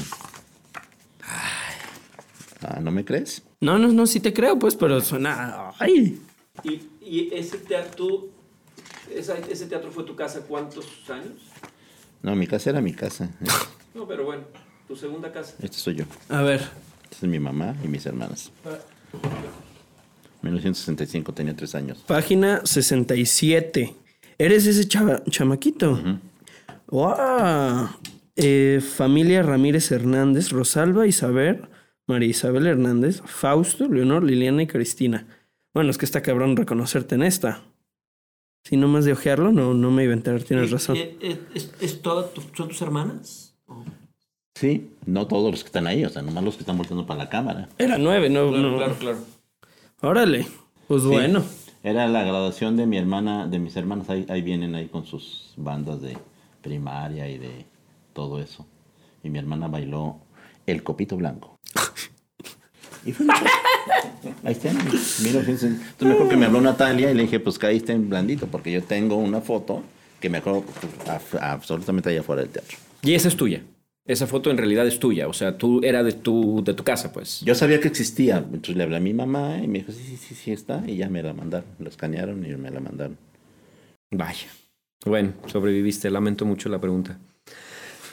Ah, ¿No me crees? No, no, no, sí te creo, pues, pero suena. ¡Ay! ¿Y, y ese teatro, esa- ese teatro fue tu casa cuántos años? No, mi casa era mi casa. [LAUGHS] No, pero bueno, tu segunda casa. Este soy yo. A ver. Esta es mi mamá y mis hermanas. 1965, tenía tres años. Página 67. ¿Eres ese chava- chamaquito? ¡Wow! Eh, familia Ramírez Hernández, Rosalba, Isabel, María Isabel Hernández, Fausto, Leonor, Liliana y Cristina. Bueno, es que está cabrón reconocerte en esta. Si no más de ojearlo, no, no me iba a enterar, tienes razón. Eh, ¿Es, es tu- ¿Son tus hermanas? Sí, no todos los que están ahí, o sea, nomás los que están volteando para la cámara. Era nueve, no, no. claro. Órale. Pues Sí. bueno. Era la graduación de mi hermana, de mis hermanas, ahí, ahí vienen ahí con sus bandas de primaria y de todo eso. Y mi hermana bailó El Copito Blanco. [LAUGHS] Y fue [LAUGHS] Ahí está. Mira. Entonces me acuerdo que me habló Natalia y le dije, pues está en blandito, porque yo tengo una foto que me acuerdo absolutamente allá afuera del teatro. Y esa es tuya. Esa foto en realidad es tuya. O sea, tú era de tu, de tu casa, pues. Yo sabía que existía, entonces le hablé a mi mamá y me dijo, sí, sí, sí, sí está, y ya me la mandaron, la escanearon y me la mandaron. Vaya. Bueno, sobreviviste. Lamento mucho la pregunta.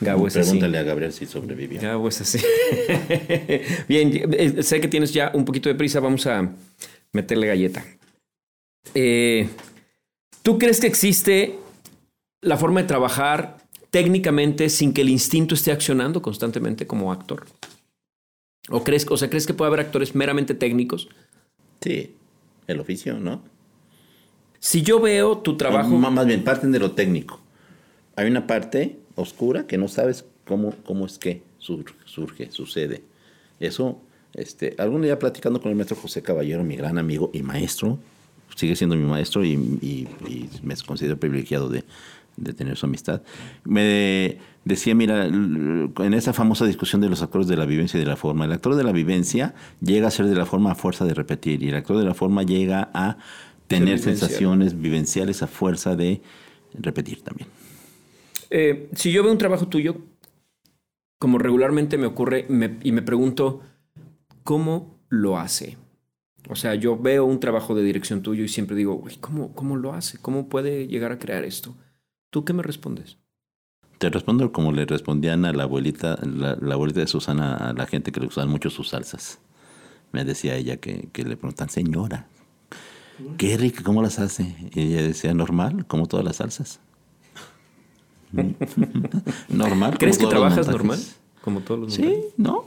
Gabo es así. Pregúntale a Gabriel si sobrevivió. Gabo es así. [LAUGHS] Bien, eh, sé que tienes ya un poquito de prisa. Vamos a meterle galleta. Eh, ¿Tú crees que existe la forma de trabajar técnicamente sin que el instinto esté accionando constantemente como actor? ¿O crees, o sea, crees que puede haber actores meramente técnicos? Sí, el oficio, ¿no? Si yo veo tu trabajo, No, más bien, parten de lo técnico. Hay una parte oscura que no sabes cómo, cómo es que sur- surge, sucede. Eso, este, algún día platicando con el maestro José Caballero, mi gran amigo y maestro, sigue siendo mi maestro y, y- y me considero privilegiado de, de tener su amistad, me decía, mira, en esa famosa discusión de los actores de la vivencia y de la forma, el actor de la vivencia llega a ser de la forma a fuerza de repetir y el actor de la forma llega a tener vivencial. sensaciones vivenciales a fuerza de repetir también. Eh, si yo veo un trabajo tuyo, como regularmente me ocurre, y me pregunto, ¿cómo lo hace? O sea, yo veo un trabajo de dirección tuyo y siempre digo, güey, ¿cómo, ¿cómo lo hace? ¿Cómo puede llegar a crear esto? ¿Tú qué me respondes? Te respondo como le respondían a la abuelita, la, abuelita de Susana, a la gente que le gustaban mucho sus salsas. Me decía ella que, que le preguntan, señora, qué rica, ¿cómo las hace? Y ella decía, normal, como todas las salsas. [LAUGHS] normal. como ¿Crees que trabajas normal? Como todos los Sí, montajes. ¿no?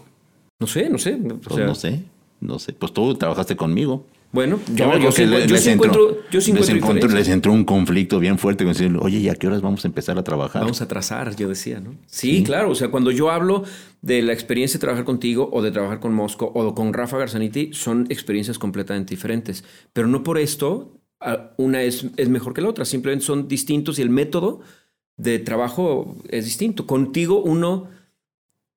No sé, no sé. O Pues sea, no sé, no sé. Pues tú trabajaste conmigo. Bueno, Yo yo, sí, encuentro- yo les sí entró- encuentro, yo sí les encontró- entró un conflicto bien fuerte con decir, oye, ¿y a qué horas vamos a empezar a trabajar? Vamos a trazar, yo decía, ¿no? Sí, claro. O sea, cuando yo hablo de la experiencia de trabajar contigo o de trabajar con Mosco o con Rafa Garzaniti, son experiencias completamente diferentes. Pero no por esto una es, es mejor que la otra. Simplemente son distintos y el método de trabajo es distinto. Contigo uno,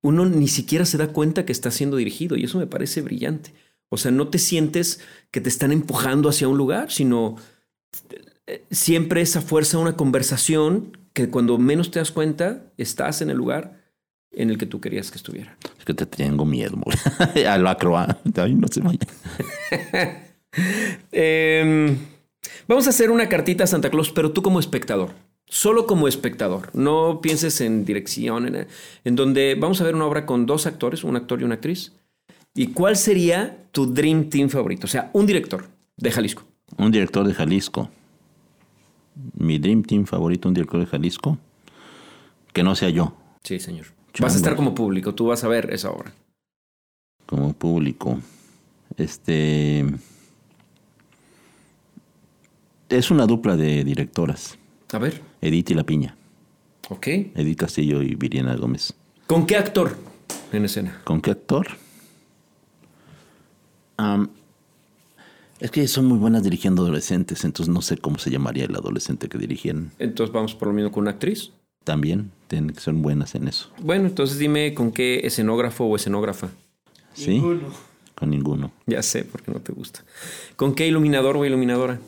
uno ni siquiera se da cuenta que está siendo dirigido y eso me parece brillante. O sea, no te sientes que te están empujando hacia un lugar, sino eh, siempre esa fuerza, una conversación que cuando menos te das cuenta, estás en el lugar en el que tú querías que estuviera. Es que te tengo miedo, [LAUGHS] a lo acroa. Ay, no se vaya. [LAUGHS] Eh, vamos a hacer una cartita a Santa Claus, pero tú como espectador. Solo como espectador. No pienses en dirección, en, en donde vamos a ver una obra con dos actores, un actor y una actriz. ¿Y cuál sería tu Dream Team favorito? O sea, un director de Jalisco. Un director de Jalisco. Mi Dream Team favorito, un director de Jalisco. Que no sea yo, Sí, señor. Vas a estar como público, tú vas a ver esa obra. como público. Este. Es una dupla de directoras. A ver, Edith y La Piña. ok. Edith Castillo y Viriana Gómez. ¿Con qué actor en escena? ¿Con qué actor? Es que son muy buenas dirigiendo adolescentes, entonces no sé cómo se llamaría el adolescente que dirigieron. Entonces vamos por lo mismo con una actriz. También tienen que ser buenas en eso. Bueno, entonces dime con qué escenógrafo o escenógrafa. ¿Sí? Con ninguno. Ya sé, porque no te gusta. ¿Con qué iluminador o iluminadora?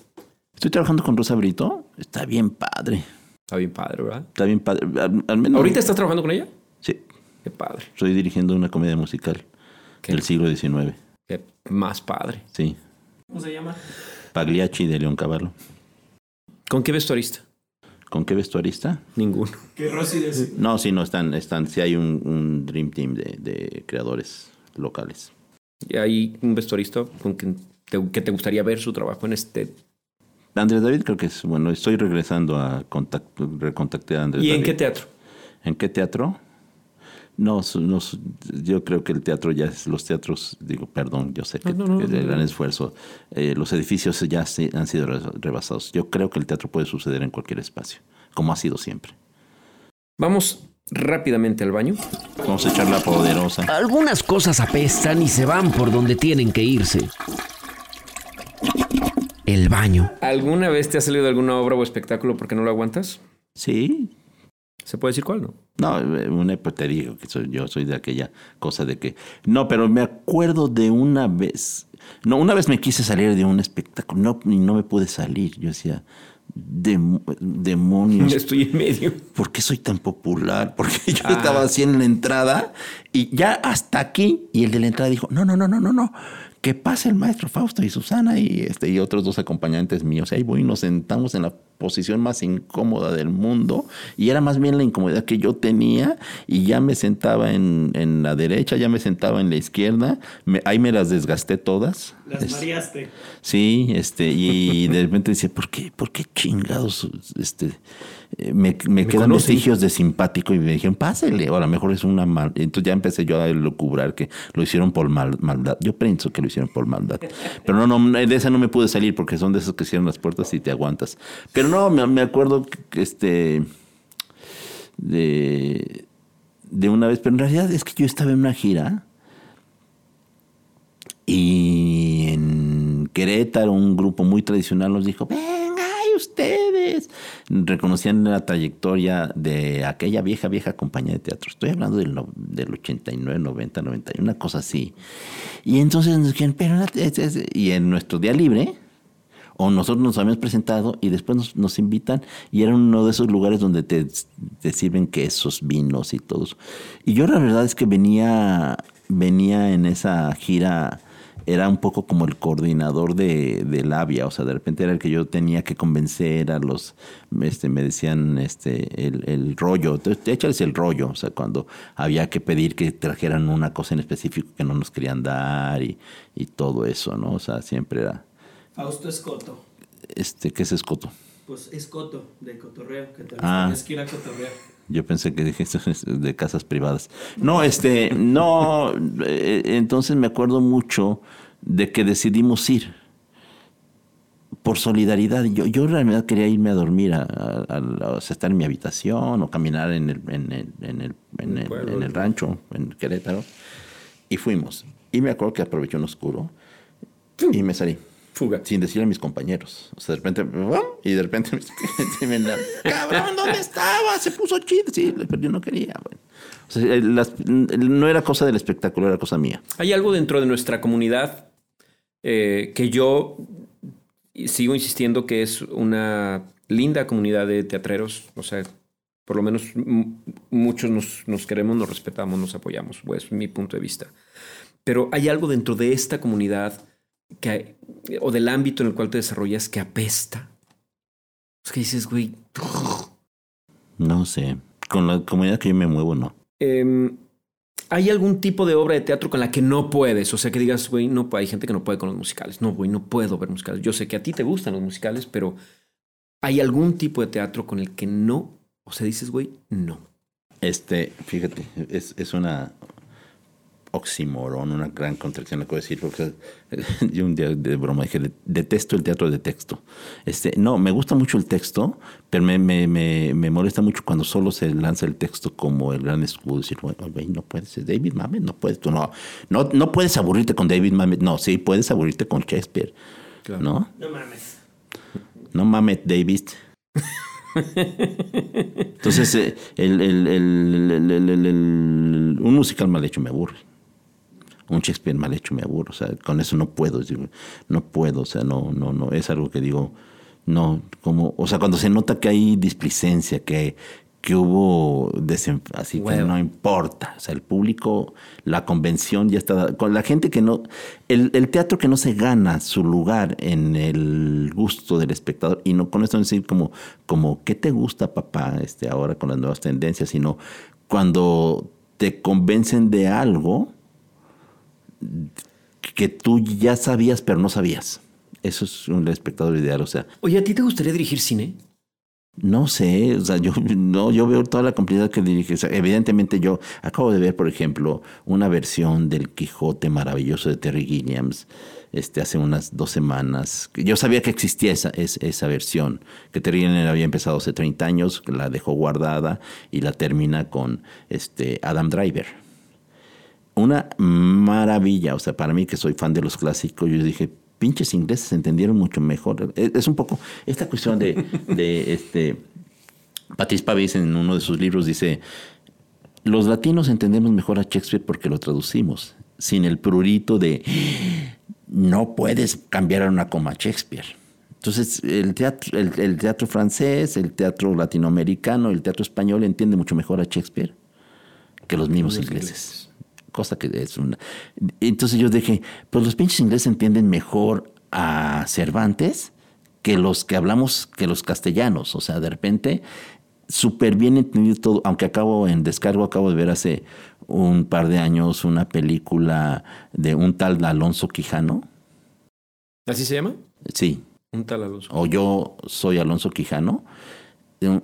Estoy trabajando con Rosa Brito. Está bien padre. Está bien padre, ¿verdad? Está bien padre. Al, al menos. ¿Ahorita estás trabajando con ella? Sí. Qué padre. Estoy dirigiendo una comedia musical ¿Qué? del siglo XIX. Qué más padre. Sí. ¿Cómo se llama? Pagliacci de León Cavallo. ¿Con qué vestuarista? ¿Con qué vestuarista? Ninguno. Que Rosy decía. No, sí, no, están, están, sí hay un, un Dream Team de, de creadores locales. ¿Y hay un vestuarista con quien te, que te gustaría ver su trabajo en este? Andrés David creo que es, bueno, estoy regresando a contacto, recontacté a Andrés ¿Y en David. qué teatro? ¿En qué teatro? No, no, yo creo que el teatro ya es, los teatros, digo, perdón, yo sé que No, no, no, es de no, gran esfuerzo, eh, los edificios ya se- han sido re- rebasados. Yo creo que el teatro puede suceder en cualquier espacio, como ha sido siempre. Vamos rápidamente al baño. Vamos a echar la poderosa. Algunas cosas apestan y se van por donde tienen que irse. El baño. ¿Alguna vez te ha salido alguna obra o espectáculo porque no lo aguantas? Sí, ¿Se puede decir cuál, no? No, una, pues te digo que soy, yo soy de aquella cosa de que... No, pero me acuerdo de una vez... No, una vez me quise salir de un espectáculo no, y no me pude salir. Yo decía, "Dem- demonios, [LAUGHS] Estoy en medio. ¿por qué soy tan popular? [LAUGHS] Porque yo Ah. estaba así en la entrada y ya hasta aquí. Y el de la entrada dijo, no, no, no, no, no, no. Que pase el maestro Fausto y Susana y, este, y otros dos acompañantes míos. Y ahí voy y nos sentamos en la posición más incómoda del mundo. Y era más bien la incomodidad que yo tenía. Y ya me sentaba en, en la derecha, ya me sentaba en la izquierda. Me- ahí me las desgasté todas. Las Es- mareaste. Sí, este, y de repente decía, ¿por qué, por qué chingados este, eh, me, me quedan vestigios de simpático? Y me dijeron, pásele, o a lo mejor es una mal. Entonces ya empecé yo a lucubrar que lo hicieron por mal- maldad. Yo pienso que lo hicieron por maldad. Pero no, no, de esa no me pude salir porque son de esos que cierran las puertas y te aguantas. Pero no, me, me acuerdo que este. De, de una vez, pero en realidad es que yo estaba en una gira y en Querétaro un grupo muy tradicional nos dijo, venga, y ustedes. Reconocían la trayectoria de aquella vieja, vieja compañía de teatro. Estoy hablando del, del 89, 90, 91, una cosa así. Y entonces nos dijeron, pero... Y en nuestro día libre, o nosotros nos habíamos presentado y después nos, nos invitan y era uno de esos lugares donde te, te sirven quesos, vinos y todo. Y yo la verdad es que venía, venía en esa gira, era un poco como el coordinador de, de labia, o sea, de repente era el que yo tenía que convencer a los, este, me decían, este, el, el rollo, échales el rollo, o sea, cuando había que pedir que trajeran una cosa en específico que no nos querían dar y, y todo eso, ¿no? O sea, siempre era... Fausto Escoto. Este, ¿qué es escoto? Pues Escoto, de cotorreo, que te Ah. tienes que ir a cotorrear. Yo pensé que dije esto es de casas privadas. No, este, no, eh, entonces me acuerdo mucho de que decidimos ir por solidaridad. Yo, yo en realidad quería irme a dormir, a, estar en mi habitación o caminar en el, en el, en el, en el- pueblo. en el rancho, en Querétaro. Y fuimos. Y me acuerdo que aproveché un oscuro y me salí. Fuga. Sin decirle a mis compañeros. O sea, de repente, y de repente me [LAUGHS] cabrón, ¿dónde estaba? Se puso chido. Sí, pero yo no quería. bueno. O sea, las- no era cosa del espectáculo, era cosa mía. Hay algo dentro de nuestra comunidad eh, que yo sigo insistiendo que es una linda comunidad de teatreros. O sea, por lo menos muchos nos, nos queremos, nos respetamos, nos apoyamos. Pues es mi punto de vista. Pero hay algo dentro de esta comunidad que, o del ámbito en el cual te desarrollas que apesta. Es que dices, güey, No sé. Con la comunidad que yo me muevo, no. Em, ¿Hay algún tipo de obra de teatro con la que no puedes? O sea, que digas, güey, no, hay gente que no puede con los musicales. No, güey, no puedo ver musicales. Yo sé que a ti te gustan los musicales, pero ¿hay algún tipo de teatro con el que no? O sea, dices, güey, no. Este, fíjate, es, es una oxímoron, una gran contracción, lo que voy a decir, porque [LAUGHS] yo un día de broma dije, detesto el teatro de texto. Este, no, me gusta mucho el texto, pero me, me, me, me molesta mucho cuando solo se lanza el texto como el gran escudo, decir, "Güey, güey, no puedes, es David Mamet, no puedes, tú no, no, no puedes aburrirte con David Mamet, no, sí, puedes aburrirte con Shakespeare, Claro. ¿no? No mames. No mames, David. [LAUGHS] Entonces, eh, el, el- el- el- el- el- el- un musical mal hecho me aburre. Un Shakespeare mal hecho me aburre. O sea, con eso no puedo. No puedo. O sea, no, no, no. Es algo que digo, No, como, o sea, cuando se nota que hay displicencia, que, que hubo así que no importa. O sea, el público, la convención ya está. Con la gente que no. El, el teatro que no se gana su lugar en el gusto del espectador, y no con esto decir como, como ¿qué te gusta, papá? Este, ahora con las nuevas tendencias, sino cuando te convencen de algo que tú ya sabías, pero no sabías. Eso es un espectador ideal. O sea, Oye, ¿a ti te gustaría dirigir cine? no sé, o sea, yo, no, yo veo toda la complejidad que dirige. O sea, evidentemente yo acabo de ver, por ejemplo, una versión del Quijote maravilloso de Terry Gilliams este, hace unas dos semanas. Yo sabía que existía esa, es- esa versión, que Terry Gilliams había empezado hace 30 años, la dejó guardada y la termina con este, Adam Driver. Una maravilla, o sea, para mí que soy fan de los clásicos, yo dije, pinches ingleses entendieron mucho mejor. Es, un poco esta cuestión de, de [LAUGHS] este, Patrice Pavis en uno de sus libros dice, los latinos entendemos mejor a Shakespeare porque lo traducimos, sin el prurito de, no puedes cambiar a una coma a Shakespeare. Entonces, el teatro, el, el teatro francés, el teatro latinoamericano, el teatro español entiende mucho mejor a Shakespeare que los mismos ingleses. Cosa que es una. Entonces yo dije, pues los pinches ingleses entienden mejor a Cervantes que los que hablamos, que los castellanos. O sea, de repente, súper bien entendido todo. Aunque acabo en descargo, acabo de ver hace un par de años una película de un tal Alonso Quijano. ¿Así se llama? Sí, Un tal Alonso. o yo soy Alonso Quijano,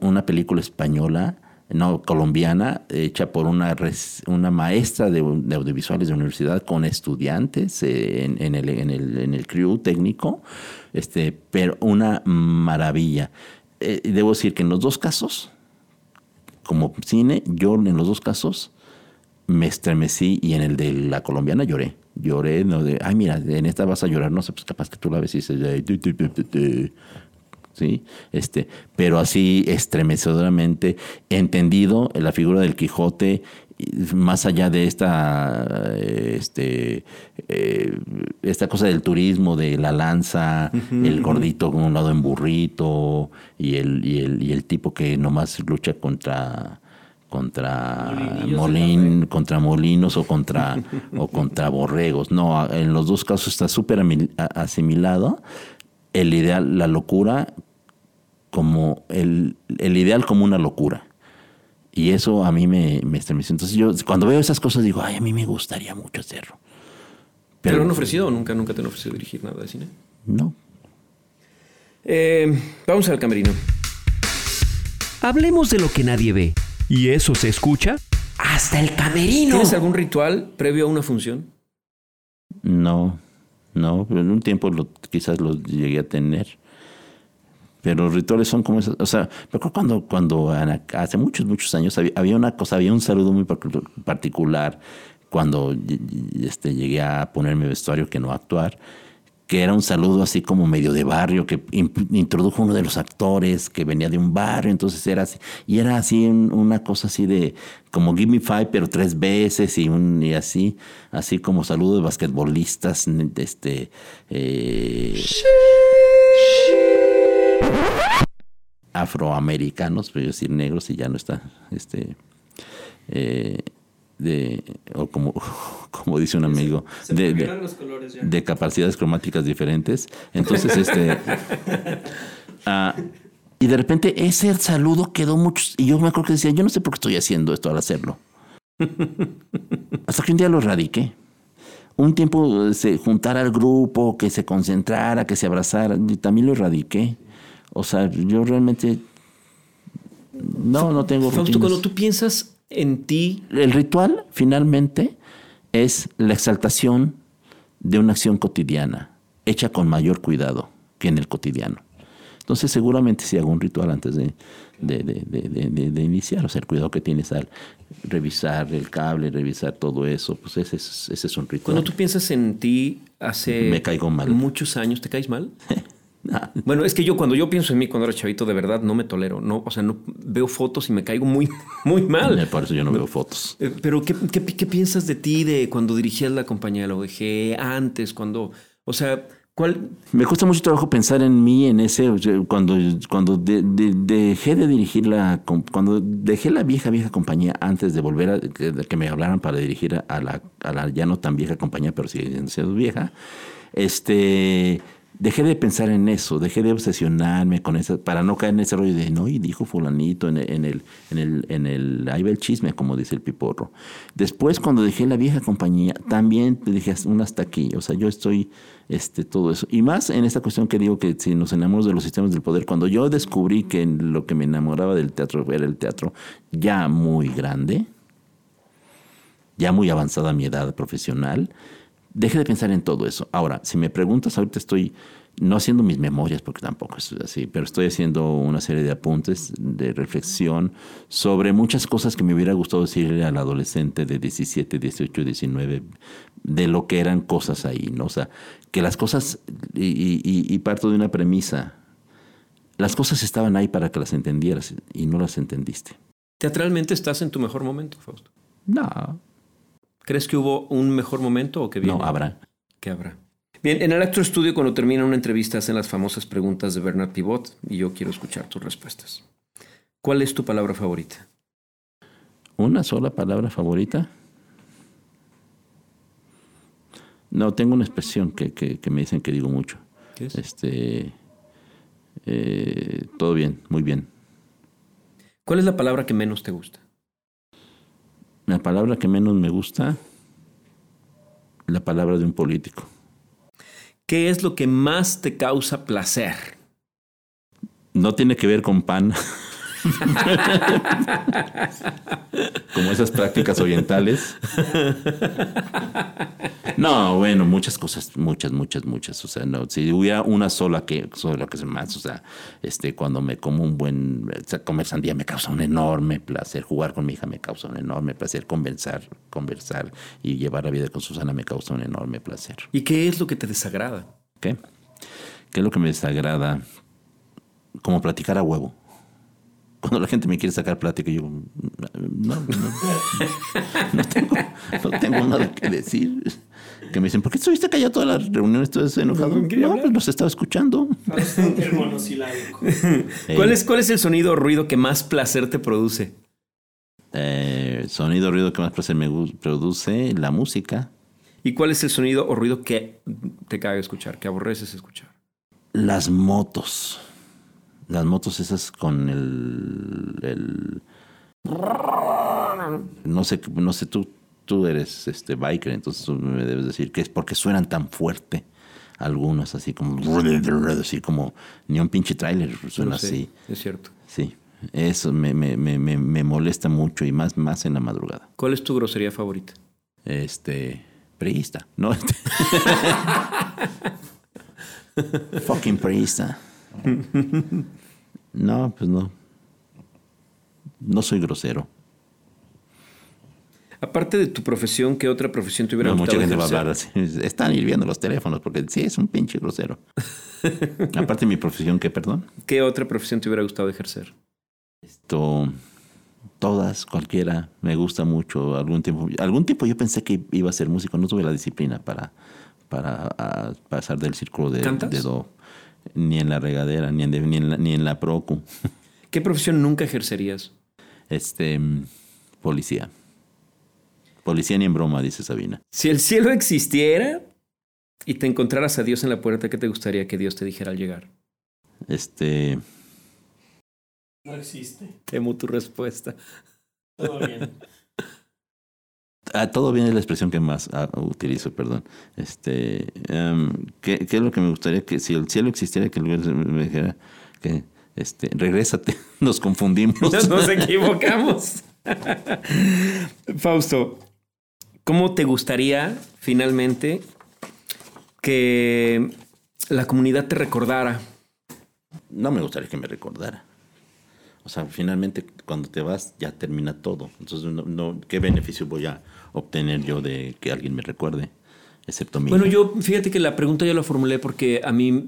una película española, no colombiana, hecha por una, una maestra de, audiovisuales de universidad con estudiantes eh, en, en el, en, el, en el crew técnico, este, pero una maravilla. Eh, debo decir que en los dos casos, como cine, yo en los dos casos me estremecí y en el de la colombiana lloré. Lloré, no de, ay, mira, en esta vas a llorar, no sé, pues capaz que tú la ves y dices, ay, tu, tu, tu, tu, tu". ¿sí? Este, pero así estremecedoramente entendido la figura del Quijote más allá de esta eh, este eh, esta cosa del turismo de la lanza el gordito con un lado en burrito y el, y el y el tipo que nomás lucha contra contra molín, contra molinos o contra [LAUGHS] o contra borregos. No, en los dos casos está súper asimilado el ideal, la locura como el, el ideal como una locura. Y eso a mí me, me estremeció. Entonces yo cuando veo esas cosas digo, ay, a mí me gustaría mucho hacerlo. ¿Te lo han ofrecido o nunca, nunca te han ofrecido dirigir nada de cine? No. Eh, vamos al camerino. Hablemos de lo que nadie ve. ¿Y eso se escucha? Hasta el camerino. ¿Tienes algún ritual previo a una función? No, no, en un tiempo lo- quizás lo llegué a tener. Pero los rituales son como esas. O sea, me acuerdo cuando, cuando hace muchos, muchos años había, una cosa, había un saludo muy particular cuando este, llegué a ponerme vestuario que no actuar, que era un saludo así como medio de barrio, que introdujo uno de los actores que venía de un barrio, entonces era así, y era así un- una cosa así de como Give Me Five, pero tres veces y, un, y así, así como saludo de basquetbolistas, este, eh, afroamericanos, pero yo decir negros y ya no está, este, eh, de, o como, [LAUGHS] como dice un amigo, de, de- los colores ya. de capacidades cromáticas diferentes. Entonces, este. [LAUGHS] ah, y de repente ese saludo quedó mucho. Y yo me acuerdo que decía, yo no sé por qué estoy haciendo esto al hacerlo. [LAUGHS] Hasta que un día lo erradiqué. Un tiempo se juntara al grupo, que se concentrara, que se abrazara. Y también lo erradiqué. O sea, yo realmente. No, no tengo Fausto, rutinas. cuando tú piensas en ti, El ritual, finalmente, es la exaltación de una acción cotidiana, hecha con mayor cuidado que en el cotidiano. Entonces, seguramente si hago un ritual antes de, de, de- de- iniciar, o sea, el cuidado que tienes al revisar el cable, revisar todo eso, pues ese es, ese es un ritual. cuando tú piensas en ti hace Me caigo mal. muchos años, ¿te caes mal? [LAUGHS] [LAUGHS] Bueno, es que yo cuando yo pienso en mí cuando era chavito, de verdad no me tolero. No, o sea, no veo fotos y me caigo muy, [LAUGHS] muy mal. Por eso yo no veo fotos. Eh, Pero ¿qué, qué, qué piensas de ti de cuando dirigías la compañía de la OEG, antes, cuando, o sea, ¿Cuál? Me cuesta mucho trabajo pensar en mí en ese cuando cuando de- de- dejé de dirigir la cuando dejé la vieja vieja compañía antes de volver a que, que me hablaran para dirigir a, a la, a la ya no tan vieja compañía pero sigue siendo vieja este dejé de pensar en eso dejé de obsesionarme con eso para no caer en ese rollo de no y dijo fulanito en el en el en el, en el ahí va el chisme como dice el piporro después cuando dejé la vieja compañía también te dije un hasta aquí o sea yo estoy este, todo eso. Y más en esta cuestión que digo que si nos enamoramos de los sistemas del poder, cuando yo descubrí que lo que me enamoraba del teatro era el teatro ya muy grande, ya muy avanzada mi edad profesional, dejé de pensar en todo eso. Ahora, si me preguntas, ahorita estoy no haciendo mis memorias, porque tampoco es así, pero estoy haciendo una serie de apuntes de reflexión sobre muchas cosas que me hubiera gustado decirle al adolescente de 17, 18, 19, de lo que eran cosas ahí, ¿no? O sea, que las cosas, y, y- y parto de una premisa, las cosas estaban ahí para que las entendieras y no las entendiste. Teatralmente estás en tu mejor momento, Fausto. No, ¿Crees que hubo un mejor momento o que viene? no habrá. que habrá. Bien, en el Actor Studio, cuando termina una entrevista, hacen las famosas preguntas de Bernard Pivot y yo quiero escuchar tus respuestas. ¿Cuál es tu palabra favorita? ¿Una sola palabra favorita? No, tengo una expresión que, que- que me dicen que digo mucho. ¿Qué es? Este, eh, todo bien, muy bien. ¿Cuál es la palabra que menos te gusta? La palabra que menos me gusta, la palabra de un político. ¿Qué es lo que más te causa placer? No tiene que ver con pan. [LAUGHS] Como esas prácticas orientales. No, bueno, muchas cosas, muchas, muchas, muchas. O sea, no, si hubiera una sola que, sola que es más, o sea, este, cuando me como un buen, o sea, comer sandía me causa un enorme placer, jugar con mi hija me causa un enorme placer, conversar, conversar y llevar la vida con Susana me causa un enorme placer. ¿Y qué es lo que te desagrada? ¿Qué? ¿Qué es lo que me desagrada? Como platicar a huevo. Cuando la gente me quiere sacar plática, yo no, no, no tengo, no tengo nada que decir. Que me dicen, ¿por qué estuviste callado toda la reunión? ¿Estás enojado? No pues los estaba escuchando. El monosilábico. ¿Cuál, es, ¿Cuál es el sonido o ruido que más placer te produce? Eh, sonido, ruido que más placer me produce, la música, ¿Y cuál es el sonido o ruido que te caga escuchar, que aborreces escuchar? las motos. Las motos esas con el, el no sé, no sé, tú, tú eres este biker, entonces tú me debes decir que es porque suenan tan fuerte algunos, así como, así como ni un pinche tráiler suena así. Es cierto. Sí, eso me, me, me, me, me molesta mucho y más, más en la madrugada. ¿Cuál es tu grosería favorita? Este, priista, ¿no? Este- [LAUGHS] Fucking priista. [LAUGHS] No, pues no. No soy grosero. Aparte de tu profesión, ¿qué otra profesión te hubiera No, mucha gustado gente va a hablar así. [LAUGHS] Están hirviendo los teléfonos porque sí, es un pinche grosero. [LAUGHS] Aparte de mi profesión, ¿qué, perdón? ¿Qué otra profesión te hubiera gustado ejercer? Esto, todas, cualquiera, me gusta mucho. Algún tiempo, algún tiempo yo pensé que iba a ser músico, no tuve la disciplina para, para ah, pasar del círculo de, ¿Cantas? de do, ni en la regadera, ni en, ni en la, ni en la procu. ¿Qué profesión nunca ejercerías? Este, mm, policía. Policía ni en broma, dice Sabina. Si el cielo existiera y te encontraras a Dios en la puerta, ¿qué te gustaría que Dios te dijera al llegar? Este, No existe. Temo tu respuesta. Todo bien. Ah, todo bien es la expresión que más ah, utilizo, perdón. Este, em, ¿qué, qué es lo que me gustaría que si el cielo existiera que el lugar me dijera que este, regrésate, [LAUGHS] nos confundimos. Nos [LAUGHS] equivocamos. Fausto, ¿cómo te gustaría finalmente que la comunidad te recordara? No me gustaría que me recordara. O sea, finalmente cuando te vas ya termina todo. Entonces, no, no- ¿qué beneficio voy a obtener yo de que alguien me recuerde? Excepto mi Bueno, yo fíjate que la pregunta yo la formulé porque a mí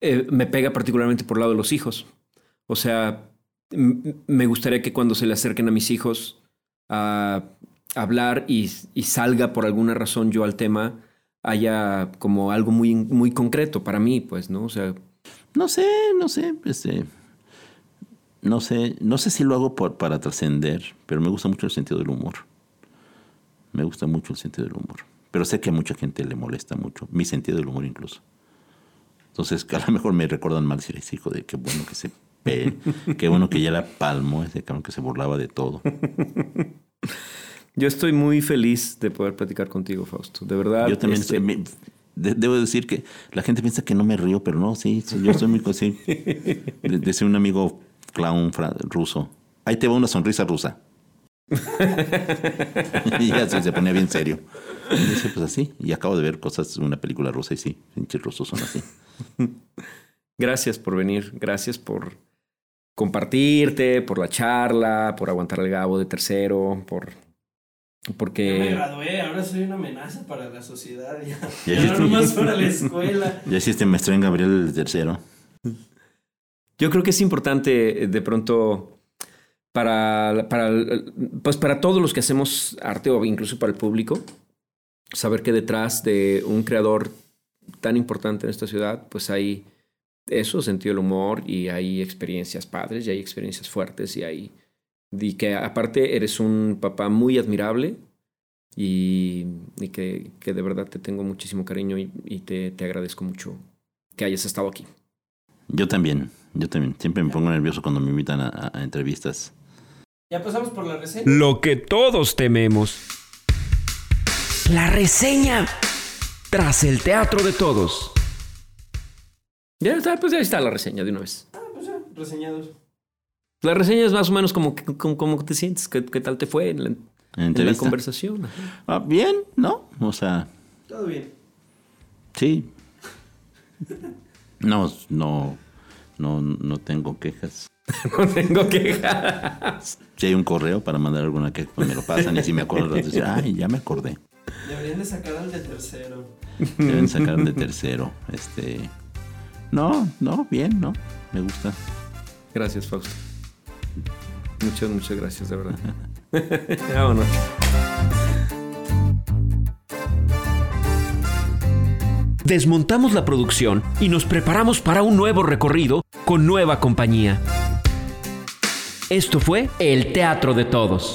eh, me pega particularmente por el lado de los hijos. O sea, me gustaría que cuando se le acerquen a mis hijos a hablar y, y salga por alguna razón yo al tema, haya como algo muy, muy concreto para mí, pues, ¿no? O sea, No sé, no sé, este, no sé, no sé si lo hago por- para trascender, pero me gusta mucho el sentido del humor. Me gusta mucho el sentido del humor. Pero sé que a mucha gente le molesta mucho, mi sentido del humor incluso. Entonces, a lo mejor me recuerdan mal si les hijo de qué bueno que se pe, qué bueno que ya la palmo, ese cabrón que se burlaba de todo. yo estoy muy feliz de poder platicar contigo, Fausto. De verdad. Yo también este, de- debo decir que la gente piensa que no me río, pero no, sí, yo soy muy. [LAUGHS] De- Decía un amigo clown ruso, ahí te va una sonrisa rusa. [LAUGHS] y ya se, se ponía bien serio. Y dice, pues así, y acabo de ver cosas, una película rusa y sí, pinches rusos son así. [LAUGHS] Gracias por venir, gracias por compartirte, por la charla, por aguantar el gabo de tercero, por Ya me porque gradué, ahora soy una amenaza para la sociedad. Ya, Ya ya no nomás para la escuela. [LAUGHS] Ya hiciste maestro en Gabriel el tercero. yo creo que es importante eh, de pronto para, para, pues para todos los que hacemos arte o incluso para el público, saber que detrás de un creador tan importante en esta ciudad, pues hay eso, sentido del humor y hay experiencias padres y hay experiencias fuertes y hay y que aparte eres un papá muy admirable y, y que, que de verdad te tengo muchísimo cariño y, y te, te agradezco mucho que hayas estado aquí. Yo también, yo también. Siempre me pongo nervioso cuando me invitan a- a- a entrevistas. Ya pasamos por la reseña. Lo que todos tememos. La reseña. Tras el teatro de todos. Ya está, pues ya está la reseña de una vez. Ah, pues ya, reseñados. La reseña es más o menos como, como, como te sientes, qué, qué tal te fue en la, en la ¿Entrevista? conversación. Ah, bien, ¿no? O sea, Todo bien. sí. [LAUGHS] No, no, no, no tengo quejas. [LAUGHS] No tengo quejas. Si hay un correo para mandar alguna queja, pues me lo pasan y si me acuerdo, decir, [LAUGHS] ay, ya me acordé. Deberían de sacar al de tercero. Deben sacar de tercero. Este, no, no, bien, no, me gusta. Gracias, Fausto. Muchas, muchas gracias, de verdad. [LAUGHS] Vámonos. Desmontamos la producción y nos preparamos para un nuevo recorrido con nueva compañía. Esto fue El Teatro de Todos.